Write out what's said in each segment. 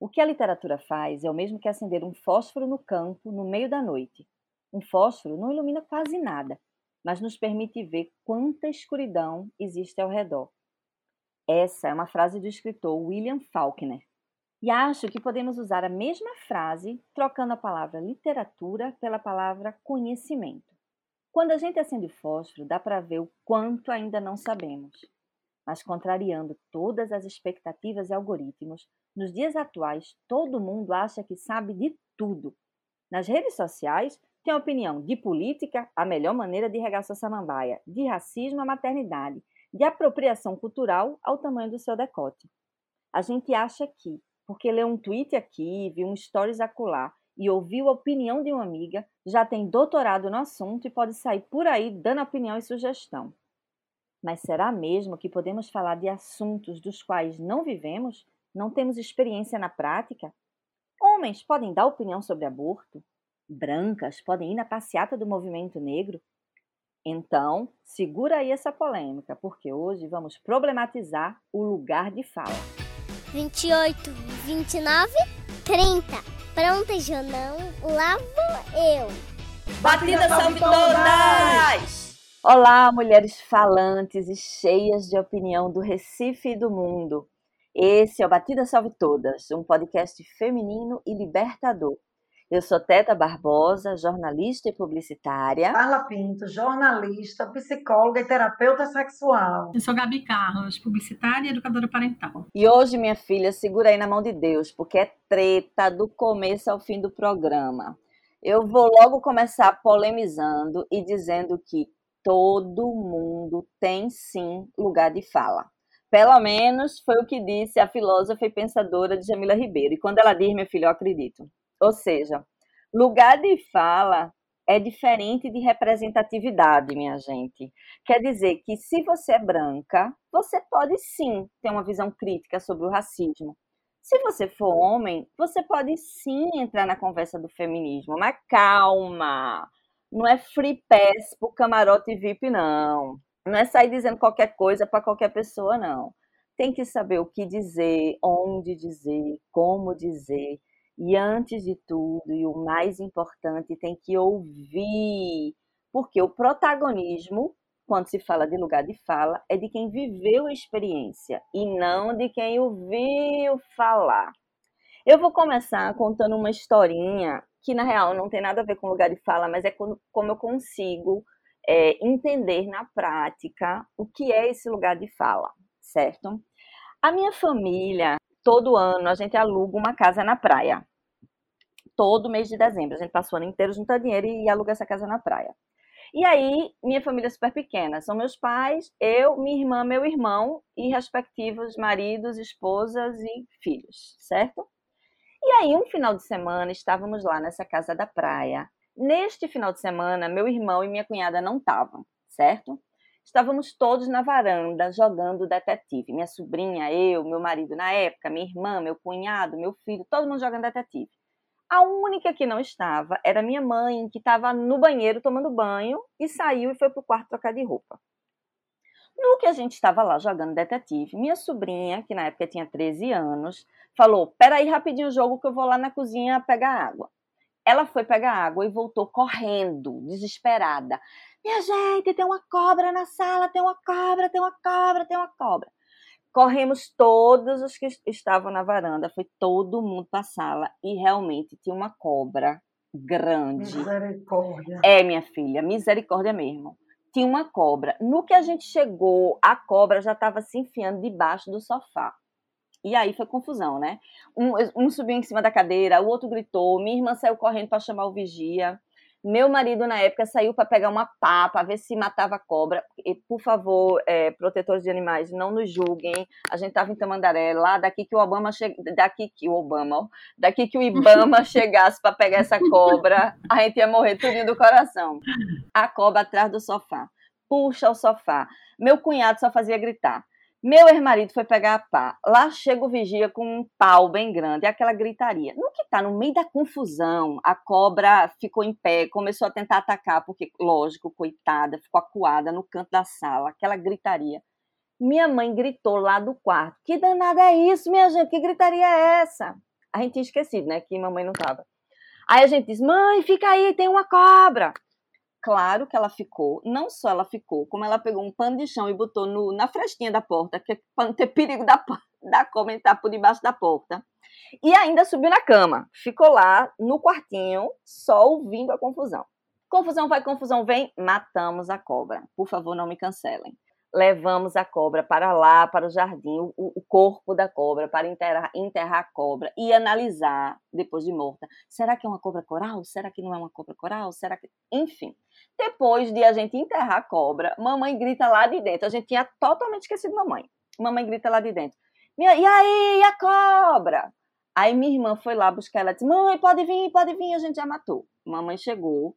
O que a literatura faz é o mesmo que acender um fósforo no campo no meio da noite. Um fósforo não ilumina quase nada, mas nos permite ver quanta escuridão existe ao redor. Essa é uma frase do escritor William Faulkner. E acho que podemos usar a mesma frase trocando a palavra literatura pela palavra conhecimento. Quando a gente acende o fósforo, dá para ver o quanto ainda não sabemos. Mas contrariando todas as expectativas e algoritmos, nos dias atuais todo mundo acha que sabe de tudo. Nas redes sociais, tem opinião de política, a melhor maneira de regar sua samambaia, de racismo à maternidade, de apropriação cultural ao tamanho do seu decote. A gente acha que, porque leu um tweet aqui, viu um stories acolá e ouviu a opinião de uma amiga, já tem doutorado no assunto e pode sair por aí dando opinião e sugestão. Mas será mesmo que podemos falar de assuntos dos quais não vivemos, não temos experiência na prática? Homens podem dar opinião sobre aborto? Brancas podem ir na passeata do movimento negro? Então, segura aí essa polêmica, porque hoje vamos problematizar o lugar de fala. 28, 29, 30. Prontas ou não, lá vou eu. Batida salve todas! Olá, mulheres falantes e cheias de opinião do Recife e do mundo. Esse é o Batida Salve Todas, um podcast feminino e libertador. Eu sou Teta Barbosa, jornalista e publicitária. Carla Pinto, jornalista, psicóloga e terapeuta sexual. Eu sou Gabi Carlos, publicitária e educadora parental. E hoje, minha filha, segura aí na mão de Deus, porque é treta do começo ao fim do programa. Eu vou logo começar polemizando e dizendo que todo mundo tem sim lugar de fala. Pelo menos foi o que disse a filósofa e pensadora Jamila Ribeiro. E quando ela diz, meu filho, eu acredito. Ou seja, lugar de fala é diferente de representatividade, minha gente. Quer dizer que se você é branca, você pode sim ter uma visão crítica sobre o racismo. Se você for homem, você pode sim entrar na conversa do feminismo, mas calma não é free pass pro camarote VIP, não. Não é sair dizendo qualquer coisa para qualquer pessoa, não. Tem que saber o que dizer, onde dizer, como dizer. E antes de tudo, e o mais importante, tem que ouvir. Porque o protagonismo, quando se fala de lugar de fala, é de quem viveu a experiência e não de quem ouviu falar. Eu vou começar contando uma historinha que na real não tem nada a ver com lugar de fala, mas é como, eu consigo é, entender na prática o que é esse lugar de fala, certo? A minha família, todo ano, a gente aluga uma casa na praia. Todo mês de dezembro. A gente passa o ano inteiro juntando dinheiro e aluga essa casa na praia. E aí, minha família é super pequena. São meus pais, eu, minha irmã, meu irmão e respectivos maridos, esposas e filhos, certo? E aí, um final de semana, estávamos lá nessa casa da praia. Neste final de semana, meu irmão e minha cunhada não estavam, certo? Estávamos todos na varanda jogando detetive. Minha sobrinha, eu, meu marido na época, minha irmã, meu cunhado, meu filho, todo mundo jogando detetive. A única que não estava era minha mãe, que estava no banheiro tomando banho e saiu e foi para o quarto trocar de roupa. No que a gente estava lá jogando detetive, minha sobrinha, que na época tinha 13 anos, falou: Peraí, rapidinho o jogo que eu vou lá na cozinha pegar água. Ela foi pegar água e voltou correndo, desesperada. Minha gente, tem uma cobra na sala, tem uma cobra, tem uma cobra, tem uma cobra. Corremos todos os que estavam na varanda, foi todo mundo para a sala e realmente tinha uma cobra grande. Misericórdia. É, minha filha, misericórdia mesmo tinha uma cobra. No que a gente chegou, a cobra já estava se enfiando debaixo do sofá. E aí foi confusão, né? Um, um subiu em cima da cadeira, o outro gritou, minha irmã saiu correndo para chamar o vigia. Meu marido, na época, saiu para pegar uma pá, para ver se matava a cobra. E, por favor, é, protetores de animais, não nos julguem. A gente estava em Tamandaré, lá daqui que o Obama che... daqui que o Obama, ó, daqui que o Ibama chegasse para pegar essa cobra, a gente ia morrer tudinho do coração. A cobra atrás do sofá. Puxa o sofá. Meu cunhado só fazia gritar. Meu ex-marido foi pegar a pá. Lá chega o vigia com um pau bem grande, aquela gritaria. No que tá no meio da confusão, a cobra ficou em pé, começou a tentar atacar, porque, lógico, coitada, ficou acuada no canto da sala, aquela gritaria. Minha mãe gritou lá do quarto: Que danada é isso, minha gente? Que gritaria é essa? A gente tinha esquecido, né, que mamãe não tava. Aí a gente disse: "Mãe, fica aí, tem uma cobra". Claro que ela ficou, não só ela ficou, como ela pegou um pano de chão e botou no, na frestinha da porta, que é para não ter perigo da, da cobra entrar por debaixo da porta. E ainda subiu na cama. Ficou lá no quartinho, só ouvindo a confusão. Confusão vai, confusão vem, matamos a cobra. Por favor, não me cancelem. Levamos a cobra para lá, para o jardim, o, o corpo da cobra, para enterrar, enterrar, a cobra e analisar, depois de morta. Será que é uma cobra coral? Será que não é uma cobra coral? Será que. Enfim. Depois de a gente enterrar a cobra, mamãe grita lá de dentro. A gente tinha totalmente esquecido mamãe. Mamãe grita lá de dentro. E aí, a cobra? Aí minha irmã foi lá buscar ela disse: Mãe, pode vir, pode vir, a gente já matou. Mamãe chegou,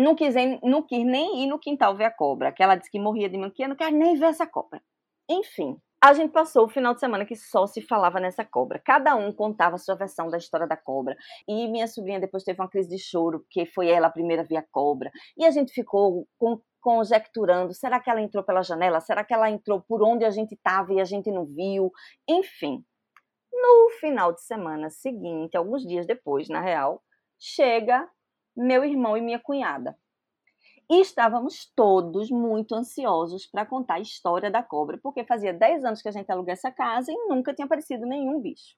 não quis, não quis nem ir no quintal ver a cobra, que ela disse que morria de manquia, não quer nem ver essa cobra. Enfim, a gente passou o final de semana que só se falava nessa cobra. Cada um contava a sua versão da história da cobra. E minha sobrinha depois teve uma crise de choro, porque foi ela a primeira a ver a cobra. E a gente ficou com, conjecturando: será que ela entrou pela janela? Será que ela entrou por onde a gente estava e a gente não viu? Enfim, no final de semana seguinte, alguns dias depois, na real, chega meu irmão e minha cunhada. E estávamos todos muito ansiosos para contar a história da cobra, porque fazia 10 anos que a gente alugou essa casa e nunca tinha aparecido nenhum bicho.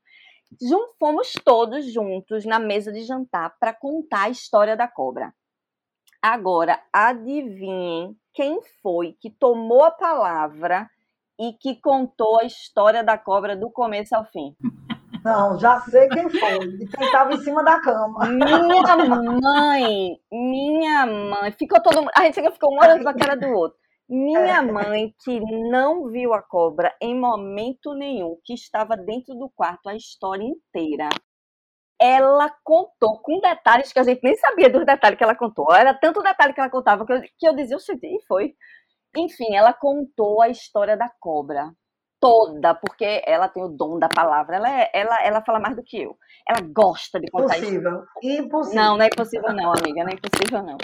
Fomos todos juntos na mesa de jantar para contar a história da cobra. Agora, adivinhem quem foi que tomou a palavra e que contou a história da cobra do começo ao fim. Não, já sei quem foi. E quem estava em cima da cama. Minha mãe, minha mãe. Ficou todo mundo. A gente ficou um olhando a cara do outro. Minha é. mãe, que não viu a cobra em momento nenhum, que estava dentro do quarto a história inteira, ela contou com detalhes que a gente nem sabia dos detalhes que ela contou. Era tanto detalhe que ela contava que eu, que eu dizia, eu senti, foi. Enfim, ela contou a história da cobra toda, porque ela tem o dom da palavra. Ela, é, ela, ela fala mais do que eu. Ela gosta de contar Impossível. Impossível. Não, não é impossível não, amiga, não é impossível não.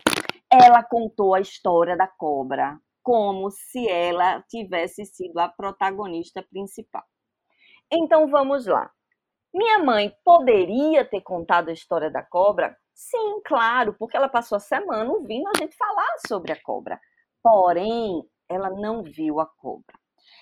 Ela contou a história da cobra como se ela tivesse sido a protagonista principal. Então vamos lá. Minha mãe poderia ter contado a história da cobra? Sim, claro, porque ela passou a semana ouvindo a gente falar sobre a cobra porém ela não viu a cobra.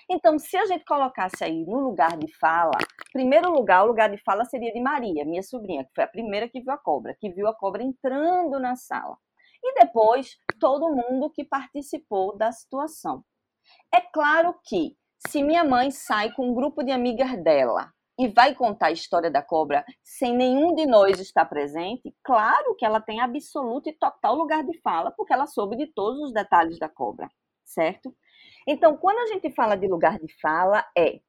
Então, se a gente colocasse aí no lugar de fala, primeiro lugar, o lugar de fala seria de Maria, minha sobrinha, que foi a primeira que viu a cobra, que viu a cobra entrando na sala. E depois, todo mundo que participou da situação. É claro que, se minha mãe sai com um grupo de amigas dela e vai contar a história da cobra sem nenhum de nós estar presente, claro que ela tem absoluto e total lugar de fala, porque ela soube de todos os detalhes da cobra, certo? Então, quando a gente fala de lugar de fala, é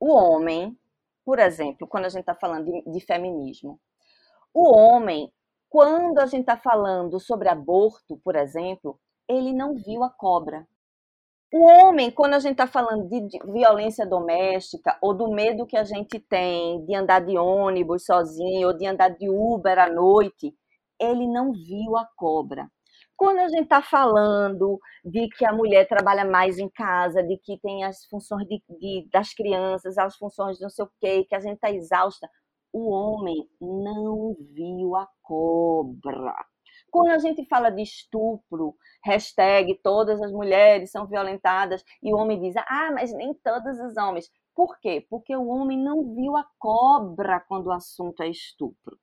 o homem, por exemplo, quando a gente está falando de, de feminismo, o homem, quando a gente está falando sobre aborto, por exemplo, ele não viu a cobra, o homem, quando a gente está falando de, de, violência doméstica ou do medo que a gente tem de andar de ônibus sozinho ou de andar de Uber à noite, ele não viu a cobra. Quando a gente está falando de que a mulher trabalha mais em casa, de que tem as funções de, de, das crianças, as funções de não sei o quê, que a gente está exausta, o homem não viu a cobra. Quando a gente fala de estupro, hashtag todas as mulheres são violentadas, e o homem diz, ah, mas nem todos os homens. Por quê? Porque o homem não viu a cobra quando o assunto é estupro.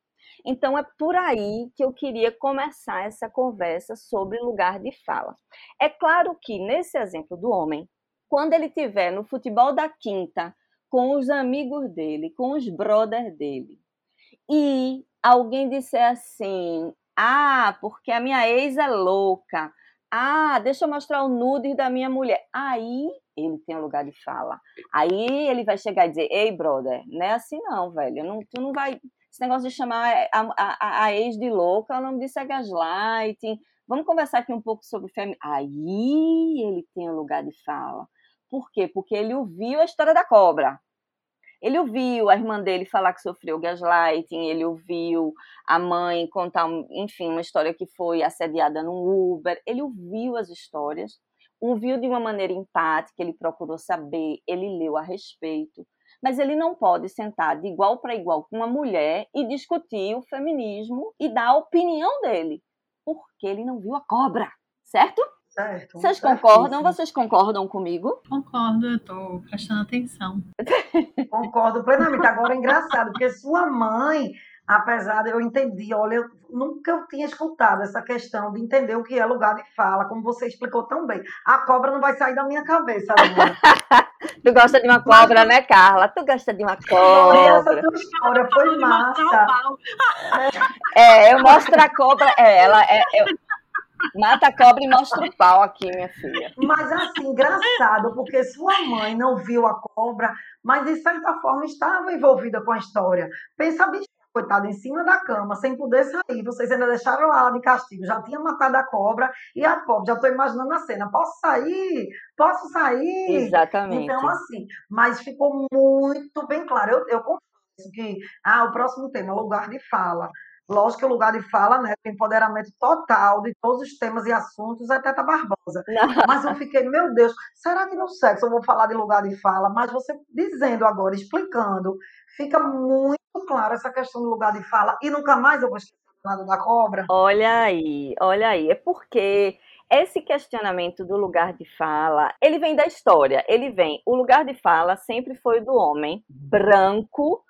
Então é por aí que eu queria começar essa conversa sobre lugar de fala. É claro que nesse exemplo do homem, quando ele estiver no futebol da quinta com os amigos dele, com os brothers dele, e alguém disser assim: ah, porque a minha ex é louca. Ah, deixa eu mostrar o nude da minha mulher. Aí ele tem um lugar de fala. Aí ele vai chegar e dizer: Ei, brother, não é assim não, velho. Não, tu não vai. Esse negócio de chamar a, a, a ex de louca, o nome disso é gaslighting. Vamos conversar aqui um pouco sobre fêmea. Aí ele tem um lugar de fala. Por quê? Porque ele ouviu a história da cobra. Ele ouviu a irmã dele falar que sofreu gaslighting, ele ouviu a mãe contar, enfim, uma história que foi assediada num Uber. Ele ouviu as histórias, ouviu de uma maneira empática, ele procurou saber, ele leu a respeito. Mas ele não pode sentar de igual para igual com uma mulher e discutir o feminismo e dar a opinião dele, porque ele não viu a cobra, certo? Certo. Vocês concordam? Vocês concordam comigo? Concordo, eu tô prestando atenção. Concordo plenamente. Agora é engraçado, porque sua mãe, apesar de eu entender, olha, eu nunca eu tinha escutado essa questão de entender o que é lugar de fala, como você explicou tão bem. A cobra não vai sair da minha cabeça. Tu gosta de uma cobra, né, Carla? Tu gosta de uma cobra. história foi massa. É, eu mostro a cobra. É, ela é. eu- Mata a cobra e mostra o pau aqui, minha filha. Mas assim, engraçado, porque sua mãe não viu a cobra, mas de certa forma estava envolvida com a história. Pensa bichinha, coitada, em cima da cama, sem poder sair. Vocês ainda deixaram ela lá de castigo. Já tinha matado a cobra e a cobra. Já estou imaginando a cena. Posso sair? Posso sair? Exatamente. Então, assim, mas ficou muito bem claro. Eu, eu confesso que ah, o próximo tema, lugar de fala. Lógico que o lugar de fala, né? o Empoderamento total de todos os temas e assuntos é Teta Barbosa. Mas eu fiquei, meu Deus, será que no sexo eu vou falar de lugar de fala? Mas você dizendo agora, explicando, fica muito claro essa questão do lugar de fala. E nunca mais eu vou esquecer nada da cobra. Olha aí, olha aí. É porque esse questionamento do lugar de fala, ele vem da história. Ele vem. O lugar de fala sempre foi do homem branco,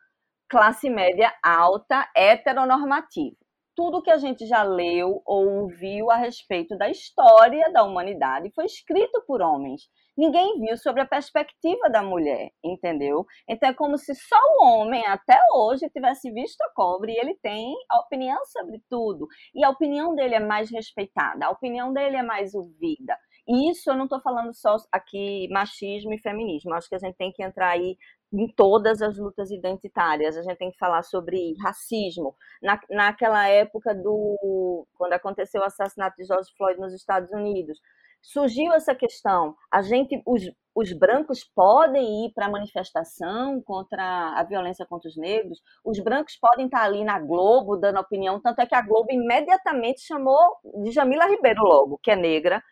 classe média alta, heteronormativo. Tudo que a gente já leu ou ouviu a respeito da história da humanidade foi escrito por homens. Ninguém viu sobre a perspectiva da mulher, entendeu? Então é como se só o homem até hoje tivesse visto a cobra e ele tem a opinião sobre tudo. E a opinião dele é mais respeitada, a opinião dele é mais ouvida. E isso eu não estou falando só aqui machismo e feminismo. Acho que a gente tem que entrar aí em todas as lutas identitárias. A gente tem que falar sobre racismo. Na, naquela época do quando aconteceu o assassinato de George Floyd nos Estados Unidos, surgiu essa questão. A gente, os, os brancos podem ir para a manifestação contra a violência contra os negros. Os brancos podem estar ali na Globo dando opinião. Tanto é que a Globo imediatamente chamou de Jamila Ribeiro logo, que é negra,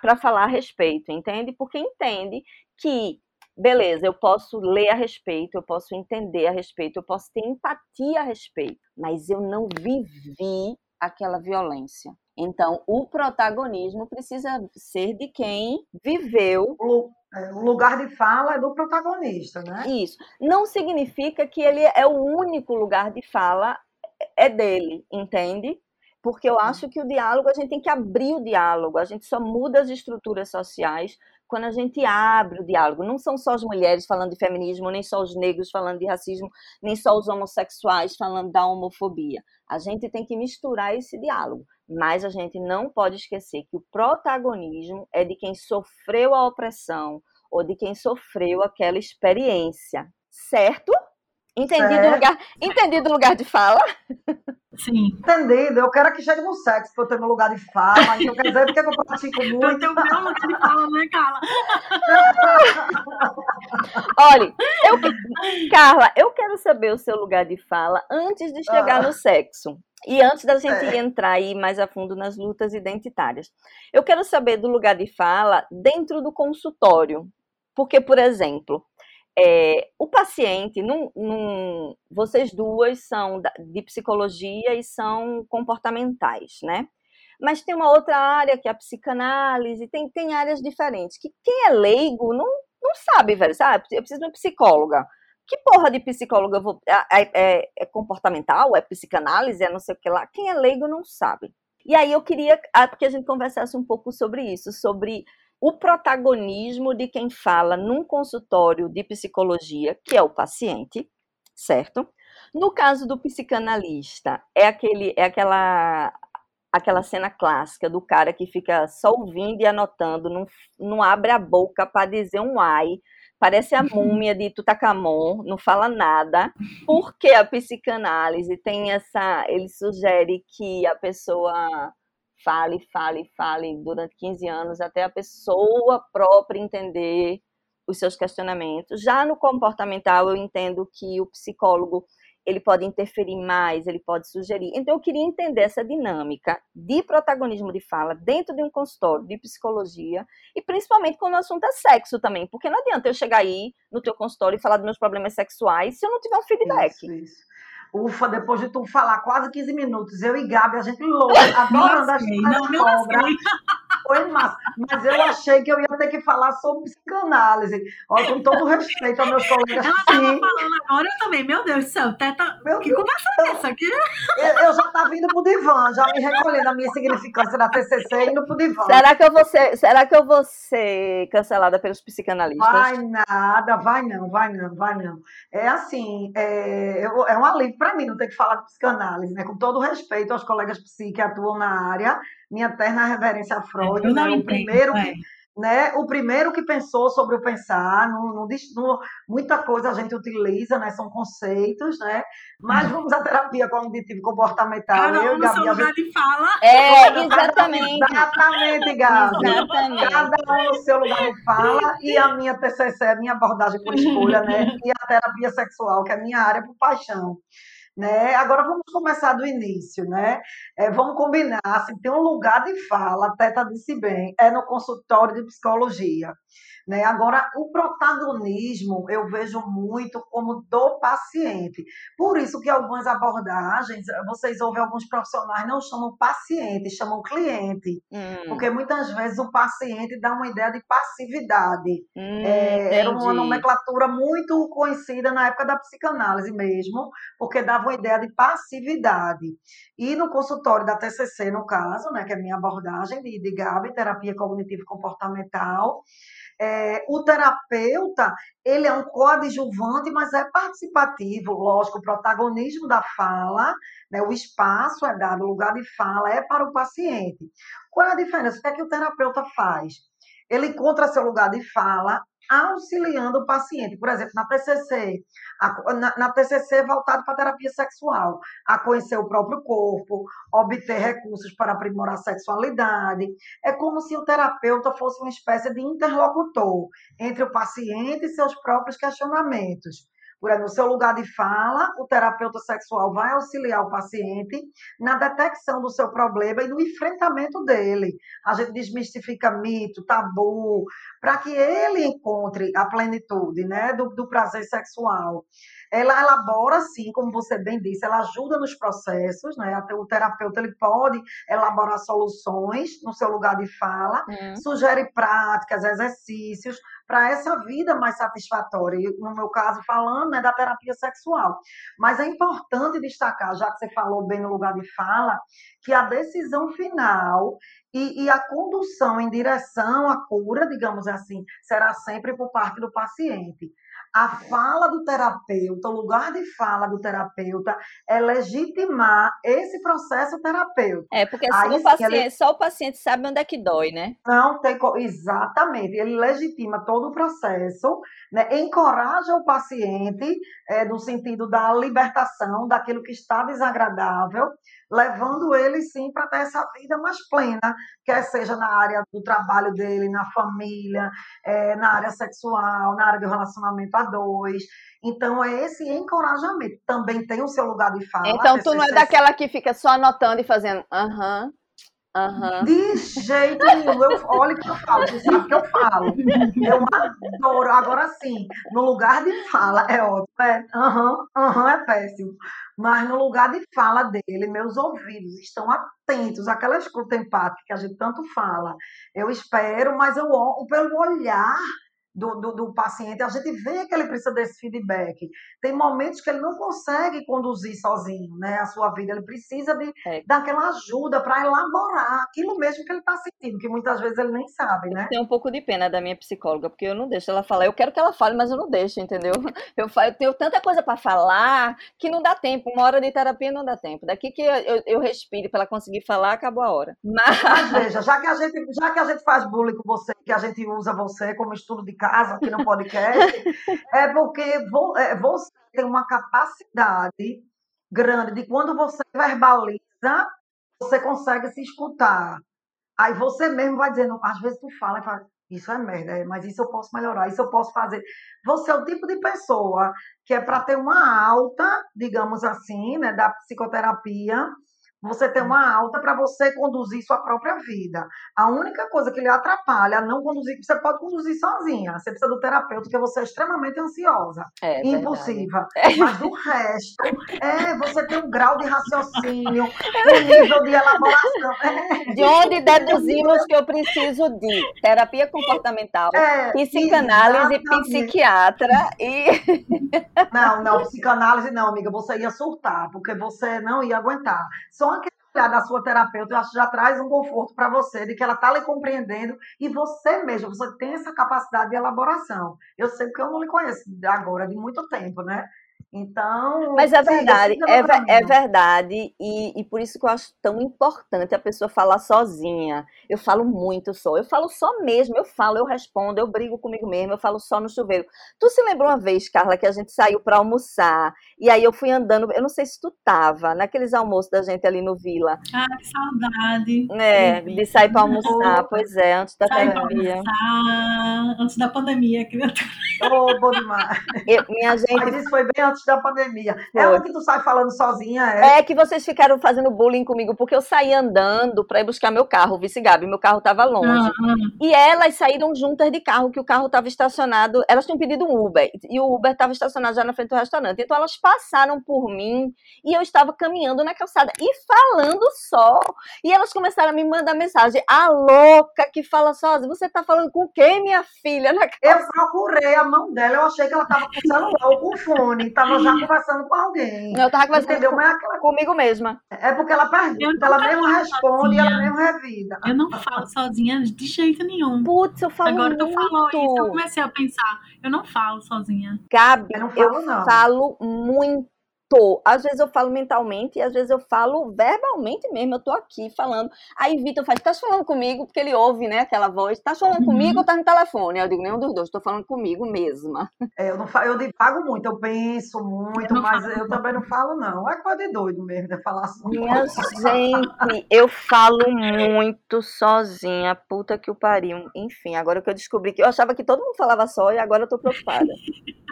para falar a respeito, entende? Porque entende que beleza, eu posso ler a respeito, eu posso entender a respeito, eu posso ter empatia a respeito, mas eu não vivi aquela violência. Então, o protagonismo precisa ser de quem viveu. O, é, o lugar de fala é do protagonista, né? Isso. Não significa que ele é o único lugar de fala é dele, entende? Porque eu acho que o diálogo, a gente tem que abrir o diálogo, a gente só muda as estruturas sociais quando a gente abre o diálogo. Não são só as mulheres falando de feminismo, nem só os negros falando de racismo, nem só os homossexuais falando da homofobia. A gente tem que misturar esse diálogo, mas a gente não pode esquecer que o protagonismo é de quem sofreu a opressão ou de quem sofreu aquela experiência, certo? Entendido o Certo. lugar, entendido o lugar de fala? Sim. Entendido. Eu quero que chegue no sexo para eu ter meu lugar de fala. Então, quer dizer, porque eu pratico muito. tem o meu lugar de fala, né, Carla? Olha, eu, Carla, eu quero saber o seu lugar de fala antes de chegar Ah. no sexo. E antes da gente Certo. entrar aí mais a fundo nas lutas identitárias. Eu quero saber do lugar de fala dentro do consultório. Porque, por exemplo, é, o paciente, num- num- vocês duas são de psicologia e são comportamentais, né? Mas tem uma outra área que é a psicanálise, tem, tem áreas diferentes. Que quem é leigo não, não sabe, velho, sabe? Eu preciso de uma psicóloga. Que porra de psicóloga vou. É, é- é comportamental? É psicanálise? É não sei o que lá. Quem é leigo não sabe. E aí eu queria ah, que a gente conversasse um pouco sobre isso, sobre o protagonismo de quem fala num consultório de psicologia, que é o paciente, certo? No caso do psicanalista, é aquele é aquela aquela cena clássica do cara que fica só ouvindo e anotando, não, não abre a boca para dizer um ai, parece a múmia de Tutankhamon, não fala nada, porque a psicanálise tem essa, ele sugere que a pessoa fale, fale, fale durante 15 anos até a pessoa própria entender os seus questionamentos. Já no comportamental, eu entendo que o psicólogo ele pode interferir mais, ele pode sugerir. Então, eu queria entender essa dinâmica de protagonismo de fala dentro de um consultório de psicologia, e principalmente quando o assunto é sexo também, porque não adianta eu chegar aí no teu consultório e falar dos meus problemas sexuais se eu não tiver um feedback. Isso, isso. Ufa, depois de tu falar quase 15 minutos, eu e Gabi, a gente louca, adorando as Não, me lasquei. Foi massa. Mas eu achei que eu ia ter que falar sobre psicanálise. Olha, com todo respeito aos meus colegas. Ela tava sim. falando agora, eu também. Meu Deus do céu, Teta. Meu que Deus. conversa é essa aqui? Eu, eu já estava indo pro divã, já me recolhendo a minha significância da TCC indo pro divã. Será que eu vou ser, será que eu vou ser cancelada pelos psicanalistas? Vai nada, vai não, vai não, vai não. É assim, é, eu- é um alívio para mim não ter que falar de psicanálise, né? Com todo respeito aos colegas psi que atuam na área, minha terna reverência a Freud, Eu não né? o entendo. primeiro é. que né? O primeiro que pensou sobre o pensar, não diz- não- muita coisa a gente utiliza, né? São conceitos, né? Mas vamos à terapia cognitivo comportamental. Cada um no seu Gabi, a lugar gente de fala. É, exatamente. Exatamente, Gabi. Exatamente. Cada um no seu lugar de fala, e a minha TCC é minha abordagem por escolha, né? E a terapia sexual, que é minha área por paixão. Né? Agora vamos começar do início, né? É, vamos combinar, assim, tem um lugar de fala, a Teta disse bem, é no consultório de psicologia. Né? Agora, o protagonismo eu vejo muito como do paciente. Por isso que algumas abordagens, vocês ouvem alguns profissionais não chamam paciente, chamam cliente. Hum, Porque muitas vezes o paciente dá uma ideia de passividade. hum, É, era uma nomenclatura muito conhecida na época da psicanálise mesmo, porque dava uma ideia de passividade. E no consultório da TCC, no caso, né, que é a minha abordagem de, de GAB, terapia cognitivo-comportamental, é, o terapeuta, ele é um coadjuvante, mas é participativo, lógico, o protagonismo da fala, né, o espaço é dado, o lugar de fala é para o paciente. Qual é a diferença? O que é que o terapeuta faz? Ele encontra seu lugar de fala auxiliando o paciente. Por exemplo, na TCC, a- na, na TCC voltado para terapia sexual, a conhecer o próprio corpo, obter recursos para aprimorar a sexualidade. É como se o terapeuta fosse uma espécie de interlocutor entre o paciente e seus próprios questionamentos. Por exemplo, no seu lugar de fala, o terapeuta sexual vai auxiliar o paciente na detecção do seu problema e no enfrentamento dele. A gente desmistifica mito, tabu, para que ele encontre a plenitude né, do, do prazer sexual. Ela elabora, sim, como você bem disse, ela ajuda nos processos, né? Até O terapeuta ele pode elaborar soluções no seu lugar de fala, Hum. sugere práticas, exercícios para essa vida mais satisfatória. No meu caso, falando né, da terapia sexual. Mas é importante destacar, já que você falou bem no lugar de fala, que a decisão final e, e a condução em direção à cura, digamos assim, será sempre por parte do paciente. A fala do terapeuta, o lugar de fala do terapeuta é legitimar esse processo terapêutico. É, porque só o, paciente, ele- só o paciente sabe onde é que dói, né? Não tem co- exatamente, ele legitima todo o processo, né? encoraja o paciente é, no sentido da libertação daquilo que está desagradável, levando ele sim para ter essa vida mais plena, quer seja na área do trabalho dele, na família, é, na área sexual, na área do relacionamento a dois. Então, é esse encorajamento. Também tem o seu lugar de fala. Então tu não é daquela que fica só anotando e fazendo aham, aham. De jeito nenhum. Eu, olha o que eu falo, você sabe o que eu falo. Eu adoro. Agora sim, no lugar de fala é ótimo. É, aham, aham, é péssimo. Mas no lugar de fala dele, meus ouvidos estão atentos àquela escuta empática que a gente tanto fala. Eu espero, mas eu pelo olhar do, do, do paciente, a gente vê que ele precisa desse feedback. Tem momentos que ele não consegue conduzir sozinho né, a sua vida, ele precisa de, É. daquela ajuda para elaborar aquilo mesmo que ele está sentindo, que muitas vezes ele nem sabe, né? Tenho um pouco de pena da minha psicóloga, porque eu não deixo ela falar. Eu quero que ela fale, mas eu não deixo, entendeu? Eu, eu tenho tanta coisa para falar que não dá tempo. Uma hora de terapia não dá tempo. Daqui que eu, eu, eu respire para ela conseguir falar, acabou a hora. Mas Mas veja, já que, a gente, já que a gente faz bullying com você, que a gente usa você como estudo de casa aqui no podcast, é porque é, você tem uma capacidade grande de quando você verbaliza, você consegue se escutar. Aí você mesmo vai dizendo, às vezes tu fala e fala, Isso é merda, é, mas isso eu posso melhorar, isso eu posso fazer. Você é o tipo de pessoa que é para ter uma alta, digamos assim, né, da psicoterapia, você tem uma alta para você conduzir sua própria vida. A única coisa que lhe atrapalha não conduzir, você pode conduzir sozinha. Você precisa do terapeuta, porque você é extremamente ansiosa É, e impulsiva. Mas do resto, é, você tem um grau de raciocínio, um nível de elaboração. É, De onde deduzimos que eu preciso de terapia comportamental, é, psicanálise, exatamente. psiquiatra e Não, não, psicanálise não, amiga. Você ia surtar, porque você não ia aguentar. Aquele olhar da sua terapeuta, eu acho que já traz um conforto para você, de que ela está lhe compreendendo e você mesmo, você tem essa capacidade de elaboração. Eu sei porque eu não lhe conheço agora, de muito tempo, né? Então. Mas é verdade, é, é verdade, e, e por isso que eu acho tão importante a pessoa falar sozinha. Eu falo muito só, eu falo só mesmo, eu falo, eu respondo, eu brigo comigo mesmo, eu falo só no chuveiro. Tu se lembra uma vez, Carla, que a gente saiu para almoçar, e aí eu fui andando, eu não sei se tu tava, naqueles almoços da gente ali no Vila, Ah, que saudade. né, de sair para almoçar, pois é, antes da terapia. almoçar, antes da pandemia, criatura. Ô, bom demais. Eu- minha gente, Mas isso foi bem antes da pandemia. É Foi. uma que tu sai falando sozinha, é? É que vocês ficaram fazendo bullying comigo, porque eu saí andando para ir buscar meu carro, o vice Gabi, meu carro estava longe. Ah. E elas saíram juntas de carro, que o carro estava estacionado. Elas tinham pedido um Uber, e o Uber estava estacionado já na frente do restaurante. Então elas passaram por mim e eu estava caminhando na calçada e falando só. E elas começaram a me mandar mensagem: A louca que fala sozinha, você tá falando com quem, minha filha? Na calçada. Eu procurei a mão dela, eu achei que ela estava com o celular ou com o fone, estava já conversando com alguém. Eu tava conversando Entendeu? com- Mas aquela- comigo mesma. é porque ela Eu pergunta, ela mesma falo responde e ela sozinha. mesma revida. Eu não falo sozinha de jeito nenhum. Putz, eu falo Agora muito. tu falou isso, eu comecei a pensar. Eu não falo sozinha. Gabi, Eu não eu falo, não. falo muito. Às vezes eu falo mentalmente e às vezes eu falo verbalmente mesmo. Eu tô aqui falando. Aí Vitor faz, tá falando comigo? Porque ele ouve, né, aquela voz. Tá falando Uhum. comigo ou tá no telefone? Eu digo, nenhum dos dois, tô falando comigo mesma. É, eu, não fa- eu divago muito, eu penso muito, Eu mas falo. eu também não falo, não. É coisa de doido mesmo, de falar assim. Minha gente, eu falo muito sozinha. Puta que o pariu. Enfim, agora que eu descobri que eu achava que todo mundo falava só e agora eu tô preocupada.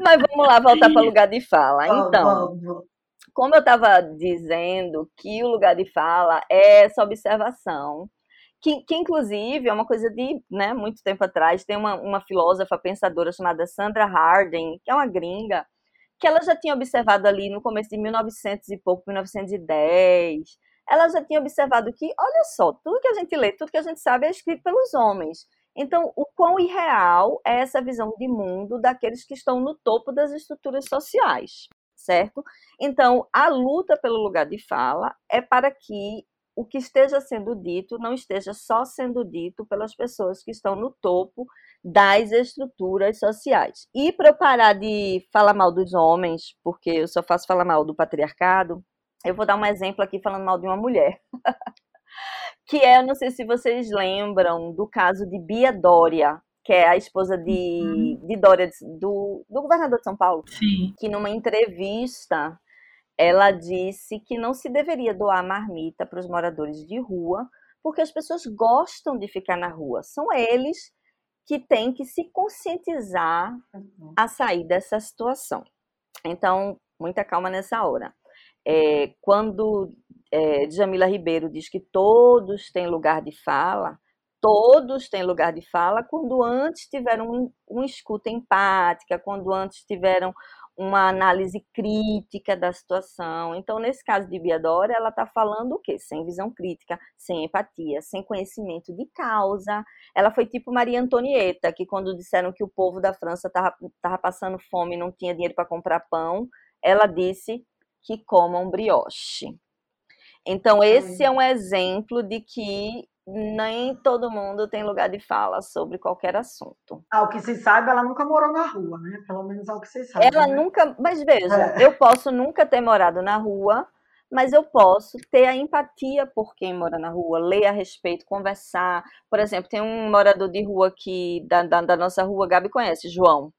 Mas vamos lá voltar para o lugar de fala. Então, vamos, vamos. Como eu estava dizendo, que o lugar de fala é essa observação, que, que inclusive é uma coisa de né, muito tempo atrás, tem uma, uma filósofa pensadora chamada Sandra Harding, que é uma gringa, que ela já tinha observado ali no começo de 1900 e pouco, 1910, ela já tinha observado que, olha só, tudo que a gente lê, tudo que a gente sabe é escrito pelos homens. Então, o quão irreal é essa visão de mundo daqueles que estão no topo das estruturas sociais, certo? Então, a luta pelo lugar de fala é para que o que esteja sendo dito não esteja só sendo dito pelas pessoas que estão no topo das estruturas sociais. E para eu parar de falar mal dos homens, porque eu só faço falar mal do patriarcado, eu vou dar um exemplo aqui falando mal de uma mulher. que é, eu não sei se vocês lembram do caso de Bia Dória, que é a esposa de, de Dória, do, do governador de São Paulo Sim. que numa entrevista ela disse que não se deveria doar marmita para os moradores de rua, porque as pessoas gostam de ficar na rua. São eles que têm que se conscientizar a sair dessa situação. Então, muita calma nessa hora. É, quando é, Djamila Ribeiro diz que todos têm lugar de fala, todos têm lugar de fala quando antes tiveram um, uma escuta empática, quando antes tiveram uma análise crítica da situação. Então, nesse caso de Bia Dória, ela está falando o quê? Sem visão crítica, sem empatia, sem conhecimento de causa. Ela foi tipo Maria Antonieta, que quando disseram que o povo da França estava passando fome e não tinha dinheiro para comprar pão, ela disse que comam brioche. Então, esse é um exemplo de que nem todo mundo tem lugar de fala sobre qualquer assunto. Ao que se sabe, ela nunca morou na rua, né? Pelo menos ao que se sabe. Ela né? nunca, mas veja, É. eu posso nunca ter morado na rua, mas eu posso ter a empatia por quem mora na rua, ler a respeito, conversar. Por exemplo, tem um morador de rua que da, da, da nossa rua, Gabi conhece, João,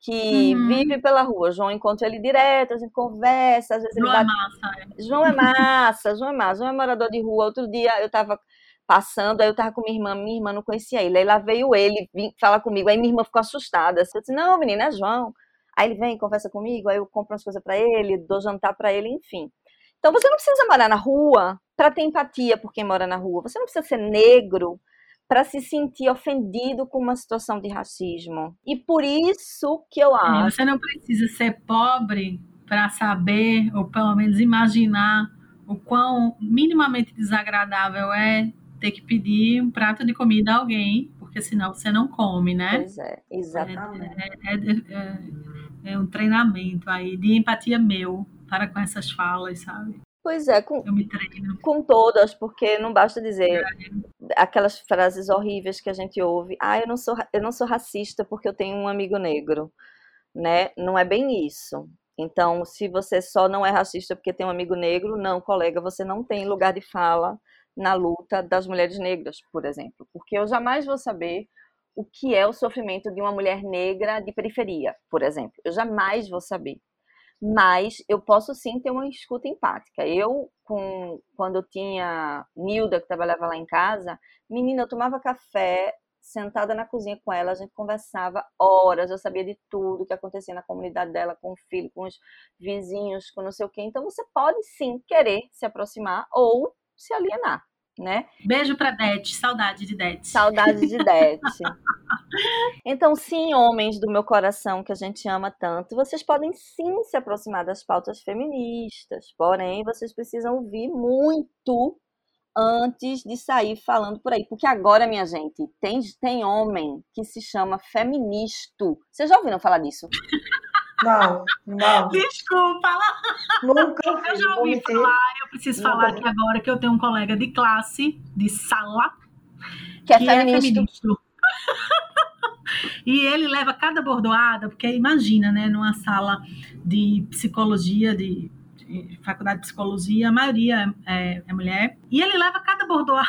que Uhum. vive pela rua. João encontra ele direto, a gente conversa, às vezes ele João é bate massa. é. João é massa, João é massa, João é morador de rua. Outro dia eu estava passando, aí eu tava com minha irmã, minha irmã não conhecia ele. Aí lá veio ele vim, falar comigo, aí minha irmã ficou assustada. Eu disse, não, menina, é João. Aí ele vem, conversa comigo, aí eu compro umas coisas para ele, dou jantar para ele, enfim. Então você não precisa morar na rua para ter empatia por quem mora na rua. Você não precisa ser negro para se sentir ofendido com uma situação de racismo. E por isso que eu acho. Você não precisa ser pobre para saber, ou pelo menos imaginar, o quão minimamente desagradável é ter que pedir um prato de comida a alguém, porque senão você não come, né? Pois é, exatamente. É, é, é, é um treinamento aí de empatia meu para com essas falas, sabe? Pois é, com, eu me treino. com todas, porque não basta dizer aquelas frases horríveis que a gente ouve. Ah, eu não sou, eu não sou racista porque eu tenho um amigo negro, né? Não é bem isso. Então, se você só não é racista porque tem um amigo negro, não, colega, você não tem lugar de fala na luta das mulheres negras, por exemplo, porque eu jamais vou saber o que é o sofrimento de uma mulher negra de periferia, por exemplo. Eu jamais vou saber. Mas eu posso sim ter uma escuta empática. Eu, com, quando eu tinha Nilda, que trabalhava lá em casa, menina, eu tomava café sentada na cozinha com ela, a gente conversava horas, eu sabia de tudo que acontecia na comunidade dela, com o filho, com os vizinhos, com não sei o quê. Então você pode sim querer se aproximar ou se alienar, né? Beijo para Dete, saudade de Dete. Saudade de Dete. então, sim, homens do meu coração que a gente ama tanto, vocês podem sim se aproximar das pautas feministas, porém vocês precisam ouvir muito antes de sair falando por aí. Porque agora, minha gente, tem, tem homem que se chama feministo. Vocês já ouviram falar disso? Não, não. Desculpa. Nunca ouvi. Eu já ouvi falar, eu preciso Nunca falar aqui agora que eu tenho um colega de classe, de sala, que é que. É feministo. e ele leva cada bordoada, porque imagina, né, numa sala de psicologia, de faculdade de psicologia, a maioria é, é mulher, e ele leva cada bordoada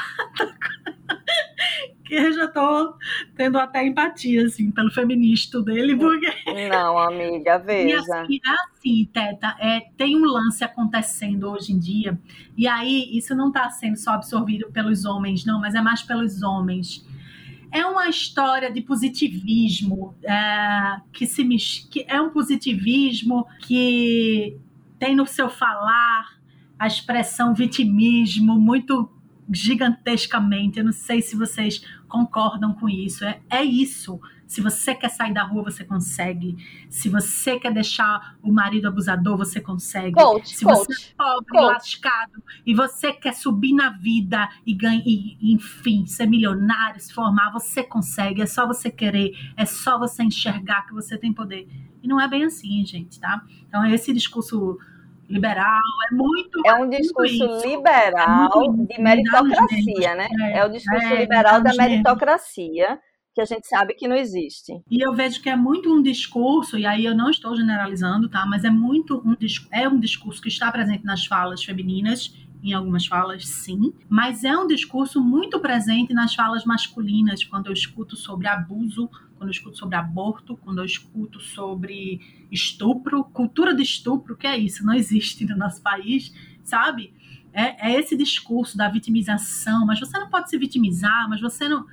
que eu já tô tendo até empatia, assim, pelo feminista dele, porque... Não, amiga, veja. E assim, é assim, Teta, é, tem um lance acontecendo hoje em dia, e aí isso não tá sendo só absorvido pelos homens, não, mas é mais pelos homens. É uma história de positivismo, é, que se que é um positivismo que tem no seu falar a expressão vitimismo muito gigantescamente. Eu não sei se vocês concordam com isso. É, é isso. Se você quer sair da rua, você consegue. Se você quer deixar o marido abusador, você consegue. Coach, Se coach, você é pobre, coach. lascado e você quer subir na vida e ganhar, e, enfim, ser milionário, se formar, você consegue. É só você querer, é só você enxergar que você tem poder. E não é bem assim, gente, tá? Então, esse discurso liberal, é muito. É um discurso liberal é muito, de meritocracia, né? É, é o discurso é, liberal da meritocracia que a gente sabe que não existe. E eu vejo que é muito um discurso, e aí eu não estou generalizando, tá? Mas é muito um é um discurso que está presente nas falas femininas em algumas falas, sim, mas é um discurso muito presente nas falas masculinas, quando eu escuto sobre abuso, quando eu escuto sobre aborto, quando eu escuto sobre estupro, cultura de estupro, que é isso, não existe no nosso país, sabe? É, é esse discurso da vitimização, mas você não pode se vitimizar, mas você não.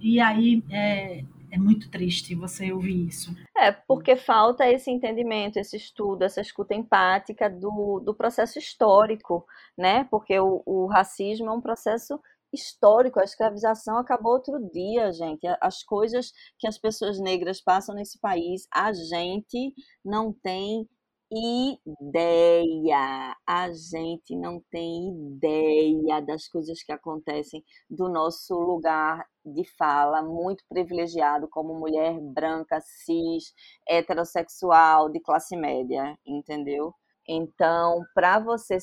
E aí é, é muito triste você ouvir isso. É, porque falta esse entendimento, esse estudo, essa escuta empática do, do processo histórico, né? Porque o, o racismo é um processo histórico, a escravização acabou outro dia, gente. As coisas que as pessoas negras passam nesse país, a gente não tem ideia. A gente não tem ideia das coisas que acontecem do nosso lugar de fala, muito privilegiado como mulher branca, cis, heterossexual, de classe média, entendeu? Então, para você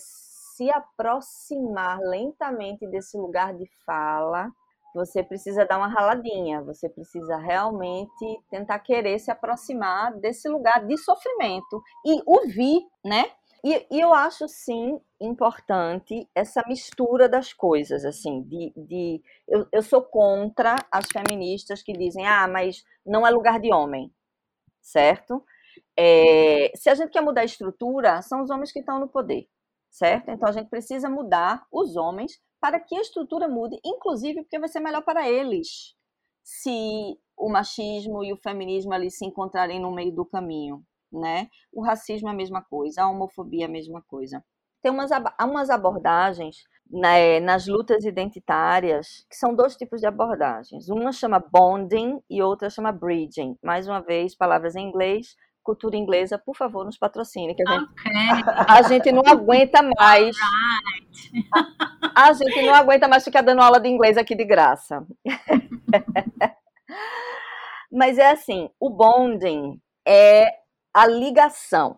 se aproximar lentamente desse lugar de fala, você precisa dar uma raladinha, você precisa realmente tentar querer se aproximar desse lugar de sofrimento e ouvir, né? E, e eu acho sim importante essa mistura das coisas, assim, de, de eu, eu sou contra as feministas que dizem, ah, mas não é lugar de homem, certo? É, se a gente quer mudar a estrutura, são os homens que estão no poder certo? Então a gente precisa mudar os homens para que a estrutura mude, inclusive porque vai ser melhor para eles se o machismo e o feminismo ali se encontrarem no meio do caminho, né? O racismo é a mesma coisa, a homofobia é a mesma coisa. Tem umas, umas abordagens né, nas lutas identitárias, que são dois tipos de abordagens. Uma chama bonding e outra chama bridging. Mais uma vez, palavras em inglês, cultura inglesa, por favor, nos patrocine, que a gente, okay. a gente não aguenta mais. Right. A, a gente não aguenta mais ficar dando aula de inglês aqui de graça. Mas é assim, o bonding é a ligação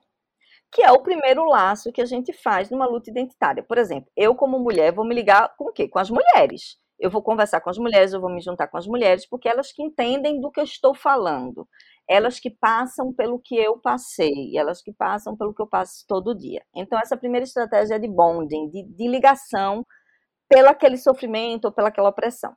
que é o primeiro laço que a gente faz numa luta identitária. Por exemplo, eu como mulher vou me ligar com o quê? Com as mulheres. Eu vou conversar com as mulheres, eu vou me juntar com as mulheres, porque elas que entendem do que eu estou falando. Elas que passam pelo que eu passei, elas que passam pelo que eu passo todo dia. Então, essa primeira estratégia é de bonding, de, de ligação pelo aquele sofrimento ou pela aquela opressão.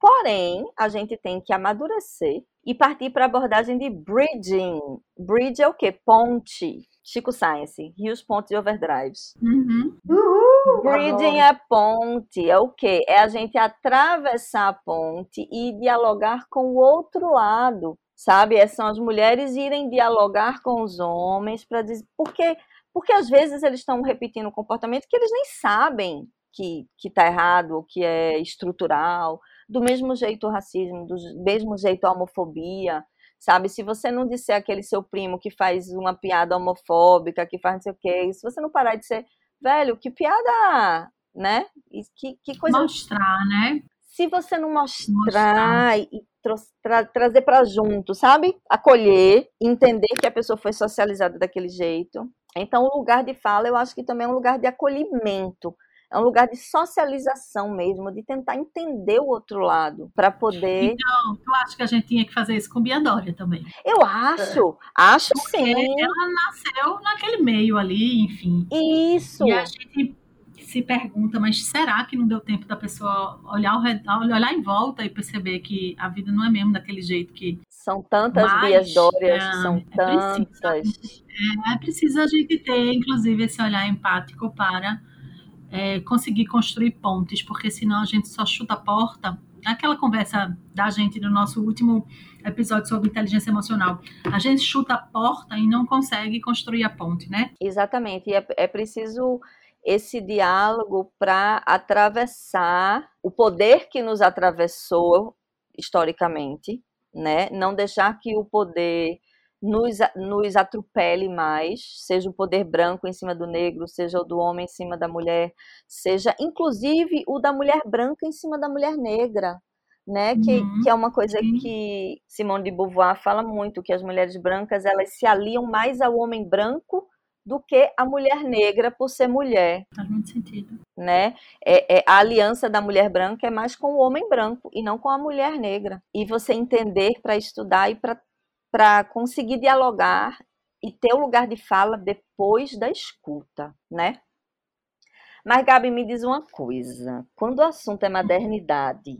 Porém, a gente tem que amadurecer e partir para a abordagem de bridging. Bridge é o quê? Ponte. Chico Science, rios, pontes e overdrives. Uhum. Uhul, Bridging é ponte, é o quê? É a gente atravessar a ponte e dialogar com o outro lado, sabe? É, são as mulheres irem dialogar com os homens para dizer... Porque, porque às vezes eles estão repetindo um comportamento que eles nem sabem que está errado, que é estrutural. Do mesmo jeito o racismo, do mesmo jeito a homofobia, sabe? Se você não disser aquele seu primo que faz uma piada homofóbica, que faz não sei o quê, se você não parar de ser, velho, que piada, né? Que, que coisa. Mostrar, né? Se você não mostrar, mostrar. e tra trazer para junto, sabe? Acolher, entender que a pessoa foi socializada daquele jeito. Então, o lugar de fala, eu acho que também é um lugar de acolhimento é um lugar de socialização mesmo, de tentar entender o outro lado, para poder. Então, eu acho que a gente tinha que fazer isso com Biandória também. Eu acho, acho Porque sim. Ela nasceu naquele meio ali, enfim. Isso. E a gente se pergunta, mas será que não deu tempo da pessoa olhar, ao redor, olhar em volta e perceber que a vida não é mesmo daquele jeito que. São tantas mas, Bias Dórias, é, são é tantas. Preciso, é, é preciso a gente ter, inclusive, esse olhar empático para é, conseguir construir pontes, porque senão a gente só chuta a porta. Aquela conversa da gente no nosso último episódio sobre inteligência emocional. A gente chuta a porta e não consegue construir a ponte, né? Exatamente. E é, é preciso esse diálogo para atravessar o poder que nos atravessou historicamente, né? Não deixar que o poder nos, nos atropele mais, seja o poder branco em cima do negro, seja o do homem em cima da mulher, seja inclusive o da mulher branca em cima da mulher negra, né? Que, uhum. que é uma coisa que Simone de Beauvoir fala muito, que as mulheres brancas elas se aliam mais ao homem branco do que a mulher negra por ser mulher. Faz muito sentido. Né? É, é, a aliança da mulher branca é mais com o homem branco e não com a mulher negra. E você entender para estudar e para para conseguir dialogar e ter o lugar de fala depois da escuta, né? Mas, Gabi, me diz uma coisa: quando o assunto é maternidade,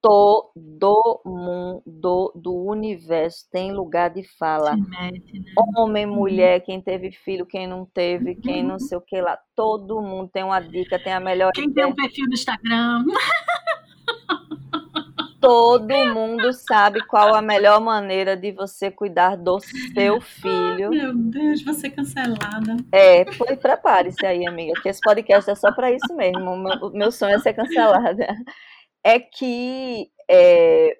todo mundo do universo tem lugar de fala. Mete, né? Homem, uhum. mulher, quem teve filho, quem não teve, quem não sei o que lá. Todo mundo tem uma dica, tem a melhor. Quem ideia. tem um perfil no Instagram. todo mundo sabe qual a melhor maneira de você cuidar do seu filho. meu Deus, você cancelada. É, foi prepare-se aí, amiga, que esse podcast é só para isso mesmo. O meu, meu, sonho é ser cancelada. É que é,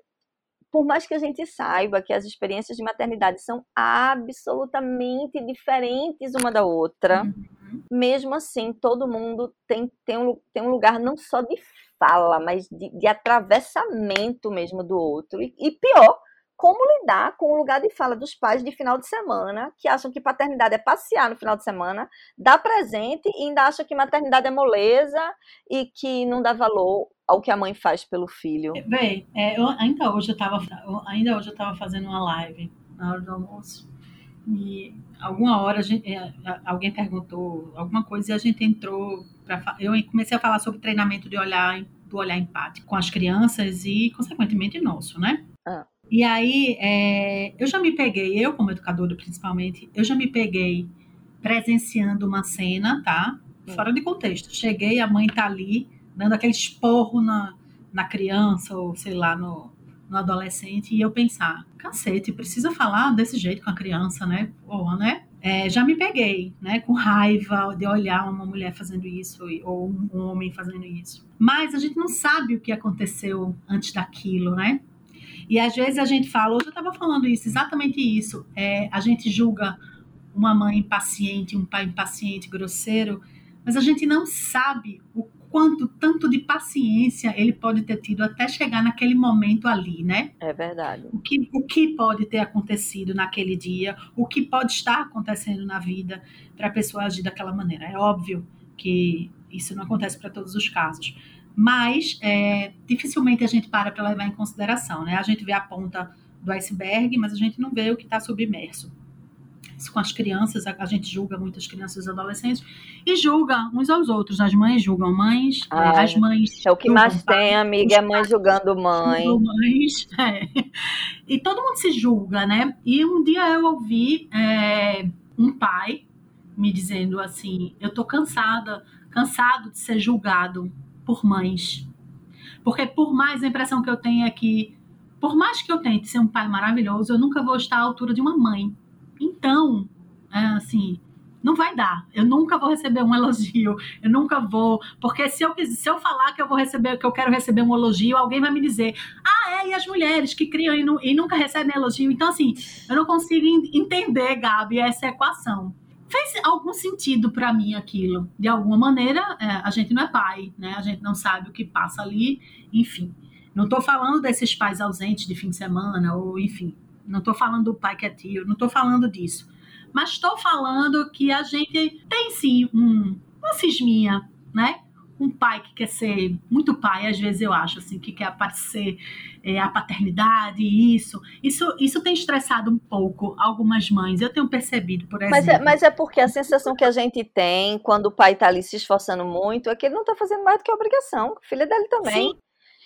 por mais que a gente saiba que as experiências de maternidade são absolutamente diferentes uma da outra, uhum. mesmo assim, todo mundo tem, tem, um, tem um lugar não só de fala, mas de, de atravessamento mesmo do outro. E, e, pior, como lidar com o lugar de fala dos pais de final de semana, que acham que paternidade é passear no final de semana, dar presente e ainda acham que maternidade é moleza e que não dá valor ao que a mãe faz pelo filho. Bem, é, eu, ainda hoje eu estava ainda hoje eu estava fazendo uma live na hora do almoço e alguma hora gente, é, alguém perguntou alguma coisa e a gente entrou eu comecei a falar sobre treinamento de olhar do olhar empático com as crianças e consequentemente nosso, né? Ah. E aí é, eu já me peguei, eu como educadora principalmente, eu já me peguei presenciando uma cena, tá? Hum. Fora de contexto. Cheguei, a mãe tá ali dando aquele esporro na, na criança, ou sei lá, no, no adolescente, e eu pensar, cacete, precisa falar desse jeito com a criança, né? Porra, né? É, já me peguei, né, com raiva de olhar uma mulher fazendo isso ou um homem fazendo isso. Mas a gente não sabe o que aconteceu antes daquilo, né? E às vezes a gente fala, hoje eu estava falando isso, exatamente isso. É, a gente julga uma mãe impaciente, um pai impaciente, grosseiro, mas a gente não sabe o quanto tanto de paciência ele pode ter tido até chegar naquele momento ali, né? É verdade. O que, o que pode ter acontecido naquele dia, o que pode estar acontecendo na vida para a pessoa agir daquela maneira. É óbvio que isso não acontece para todos os casos, mas é, dificilmente a gente para para levar em consideração, né? A gente vê a ponta do iceberg, mas a gente não vê o que está submerso com as crianças, a, gente julga muitas crianças e adolescentes, e julga uns aos outros. As mães julgam mães, ah, as mães. É o que mais tem, amiga, é mãe julgando mãe. Mães, é. E todo mundo se julga, né? E um dia eu ouvi é, um pai me dizendo assim: eu tô cansada, cansado de ser julgado por mães. Porque por mais a impressão que eu tenho é que, por mais que eu tente ser um pai maravilhoso, eu nunca vou estar à altura de uma mãe. Então, é, assim, não vai dar. Eu nunca vou receber um elogio. Eu nunca vou. Porque se eu, se eu falar que eu vou receber, que eu quero receber um elogio, alguém vai me dizer: ah, é, e as mulheres que criam e, não, e nunca recebem elogio. Então, assim, eu não consigo entender, Gabi, essa equação. Fez algum sentido para mim aquilo? De alguma maneira, é, a gente não é pai, né? A gente não sabe o que passa ali, enfim. Não estou falando desses pais ausentes de fim de semana, ou enfim, não estou falando do pai que é tio, não estou falando disso. Mas estou falando que a gente tem sim um, uma cisminha, né? Um pai que quer ser muito pai, às vezes eu acho, assim, que quer aparecer é, a paternidade, isso. Isso isso tem estressado um pouco algumas mães. Eu tenho percebido, por exemplo. Mas é, mas é porque a sensação que a gente tem quando o pai está ali se esforçando muito é que ele não está fazendo mais do que a obrigação. O filho dele também. Sim.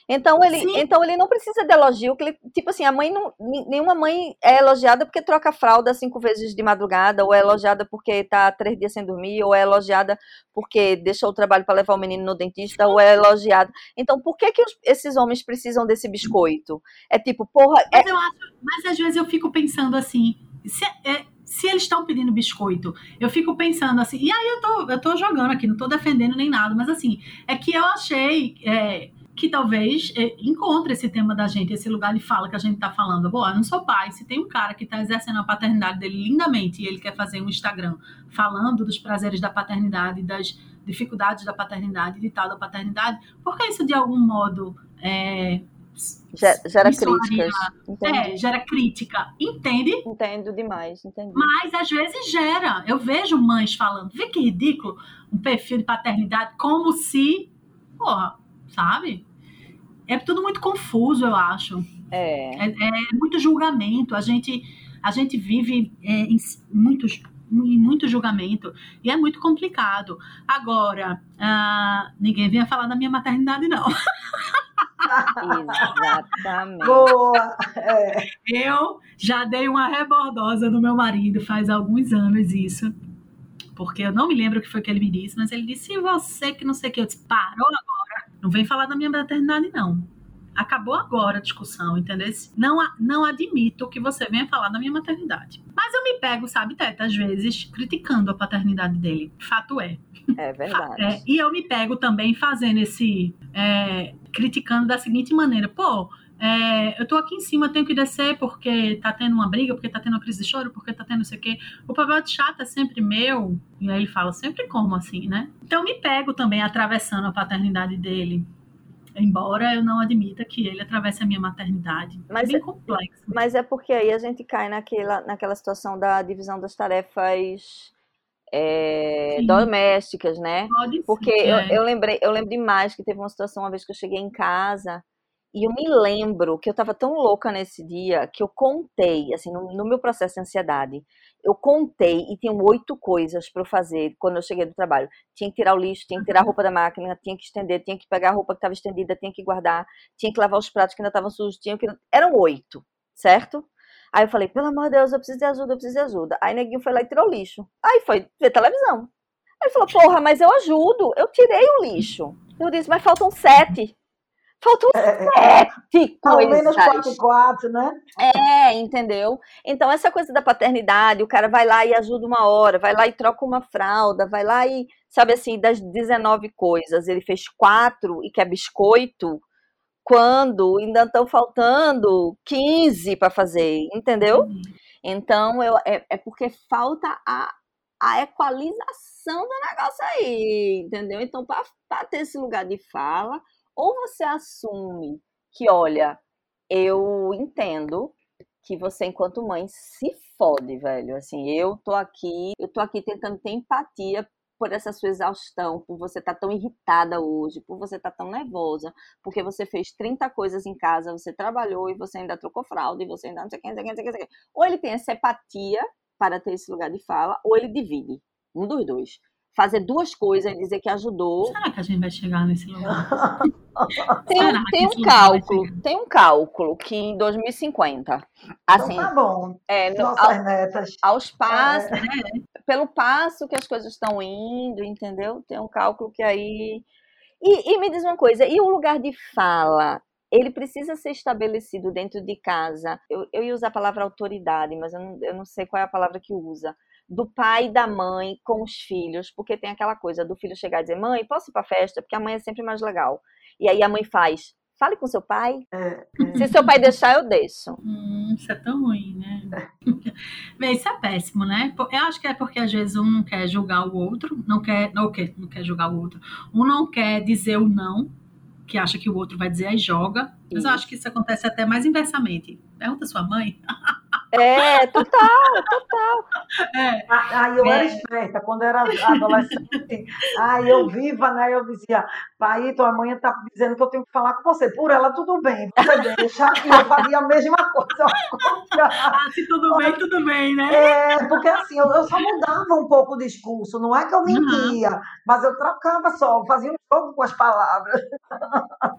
Então ele, então ele não precisa de elogio, que ele, tipo assim, a mãe não, nenhuma mãe é elogiada porque troca fralda cinco vezes de madrugada, ou é elogiada porque tá três dias sem dormir, ou é elogiada porque deixou o trabalho para levar o menino no dentista, ou é elogiada. Então, por que que os, esses homens precisam desse biscoito? É tipo, porra. Mas é... eu acho, mas às vezes eu fico pensando assim, se, é, se eles estão pedindo biscoito, eu fico pensando assim, e aí eu tô, eu tô jogando aqui, não tô defendendo nem nada, mas assim, é que eu achei. É, que talvez é, encontre esse tema da gente, esse lugar de fala que a gente está falando. Eu não sou pai, se tem um cara que está exercendo a paternidade dele lindamente e ele quer fazer um Instagram falando dos prazeres da paternidade, das dificuldades da paternidade, de tal da paternidade, porque isso de algum modo é, gera críticas. É, gera crítica. Entende? Entendo demais, entendi. Mas às vezes gera. Eu vejo mães falando, vê que ridículo, um perfil de paternidade, como se, porra, sabe? É tudo muito confuso, eu acho. É. É, é muito julgamento. A gente, a gente vive é, em muitos em muito julgamento e é muito complicado. Agora, uh, ninguém vinha falar da minha maternidade, não. Exatamente. Boa! É. Eu já dei uma rebordosa no meu marido faz alguns anos isso. Porque eu não me lembro o que foi que ele me disse, mas ele disse: e você que não sei o que? Eu disse: parou agora não vem falar da minha maternidade, não. Acabou agora a discussão, entendeu? Não, não admito que você venha falar da minha maternidade. Mas eu me pego, sabe, Teta, às vezes, criticando a paternidade dele. Fato é. É verdade. É, e eu me pego também fazendo esse. É, criticando da seguinte maneira: pô, é, eu tô aqui em cima, tenho que descer porque tá tendo uma briga, porque tá tendo uma crise de choro, porque tá tendo não sei o quê. O papel de chato é sempre meu. E aí ele fala, sempre como assim, né? Então me pego também atravessando a paternidade dele. Embora eu não admita que ele atravesse a minha maternidade. Mas é bem complexo. Mas é porque aí a gente cai naquela, naquela situação da divisão das tarefas é, domésticas, né? Pode porque ser, eu, é. eu lembrei, eu lembro demais que teve uma situação uma vez que eu cheguei em casa e eu me lembro que eu estava tão louca nesse dia que eu contei, assim, no, no meu processo de ansiedade, eu contei e tinham oito coisas para eu fazer quando eu cheguei do trabalho. Tinha que tirar o lixo, tinha que tirar a roupa da máquina, tinha que estender, tinha que pegar a roupa que estava estendida, tinha que guardar, tinha que lavar os pratos que ainda estavam sujos, tinha que... Eram oito, certo? Aí eu falei, pelo amor de Deus, eu preciso de ajuda, eu preciso de ajuda. Aí neguinho foi lá e tirou o lixo. Aí foi ver televisão. Aí ele falou, porra, mas eu ajudo, eu tirei o lixo. Eu disse, mas faltam sete. Faltam é, é. sete coisas. Ao menos quatro, quatro, né? É, entendeu? Então, essa coisa da paternidade, o cara vai lá e ajuda uma hora, vai lá e troca uma fralda, vai lá e, sabe assim, das 19 coisas, ele fez quatro e quer biscoito, quando ainda estão faltando 15 para fazer, entendeu? Uhum. Então, eu, é, é porque falta a, a equalização do negócio aí, entendeu? Então, para ter esse lugar de fala, ou você assume que, olha, eu entendo que você, enquanto mãe, se fode, velho. Assim, eu tô aqui, eu tô aqui tentando ter empatia por essa sua exaustão, por você estar tá tão irritada hoje, por você estar tá tão nervosa, porque você fez 30 coisas em casa, você trabalhou e você ainda trocou fralda e você ainda não sei o que, não sei o que, não sei o que. Ou ele tem essa empatia para ter esse lugar de fala, ou ele divide. Um dos dois fazer duas coisas e dizer que ajudou. Será que a gente vai chegar nesse lugar? tem, tem um cálculo, tem um cálculo que em 2050, assim, então tá bom. É, no, Nossas ao, netas. Aos passos, é. pelo passo que as coisas estão indo, entendeu? Tem um cálculo que aí e, e me diz uma coisa, e o lugar de fala ele precisa ser estabelecido dentro de casa. Eu, eu ia usar a palavra autoridade, mas eu não, eu não sei qual é a palavra que usa do pai e da mãe com os filhos, porque tem aquela coisa do filho chegar e dizer: mãe, posso ir para festa? Porque a mãe é sempre mais legal. E aí a mãe faz: fale com seu pai. É, é. Se seu pai deixar, eu deixo. Hum, isso é tão ruim, né? Bem, isso é péssimo, né? Eu acho que é porque às vezes um não quer julgar o outro, não quer, não quer, não quer julgar o outro. Um não quer dizer o não, que acha que o outro vai dizer aí joga. Mas eu acho que isso acontece até mais inversamente. Pergunta sua mãe. É, total, total. É. Aí eu era é. esperta, quando eu era adolescente. Aí eu viva, né? Eu dizia, pai, tua mãe tá dizendo que eu tenho que falar com você. Por ela, tudo bem, você deixa. E eu faria a mesma coisa. Ah, se tudo bem, tudo bem, né? É, porque assim, eu, eu só mudava um pouco o discurso. Não é que eu mentia, uhum. mas eu trocava só, fazia um jogo com as palavras.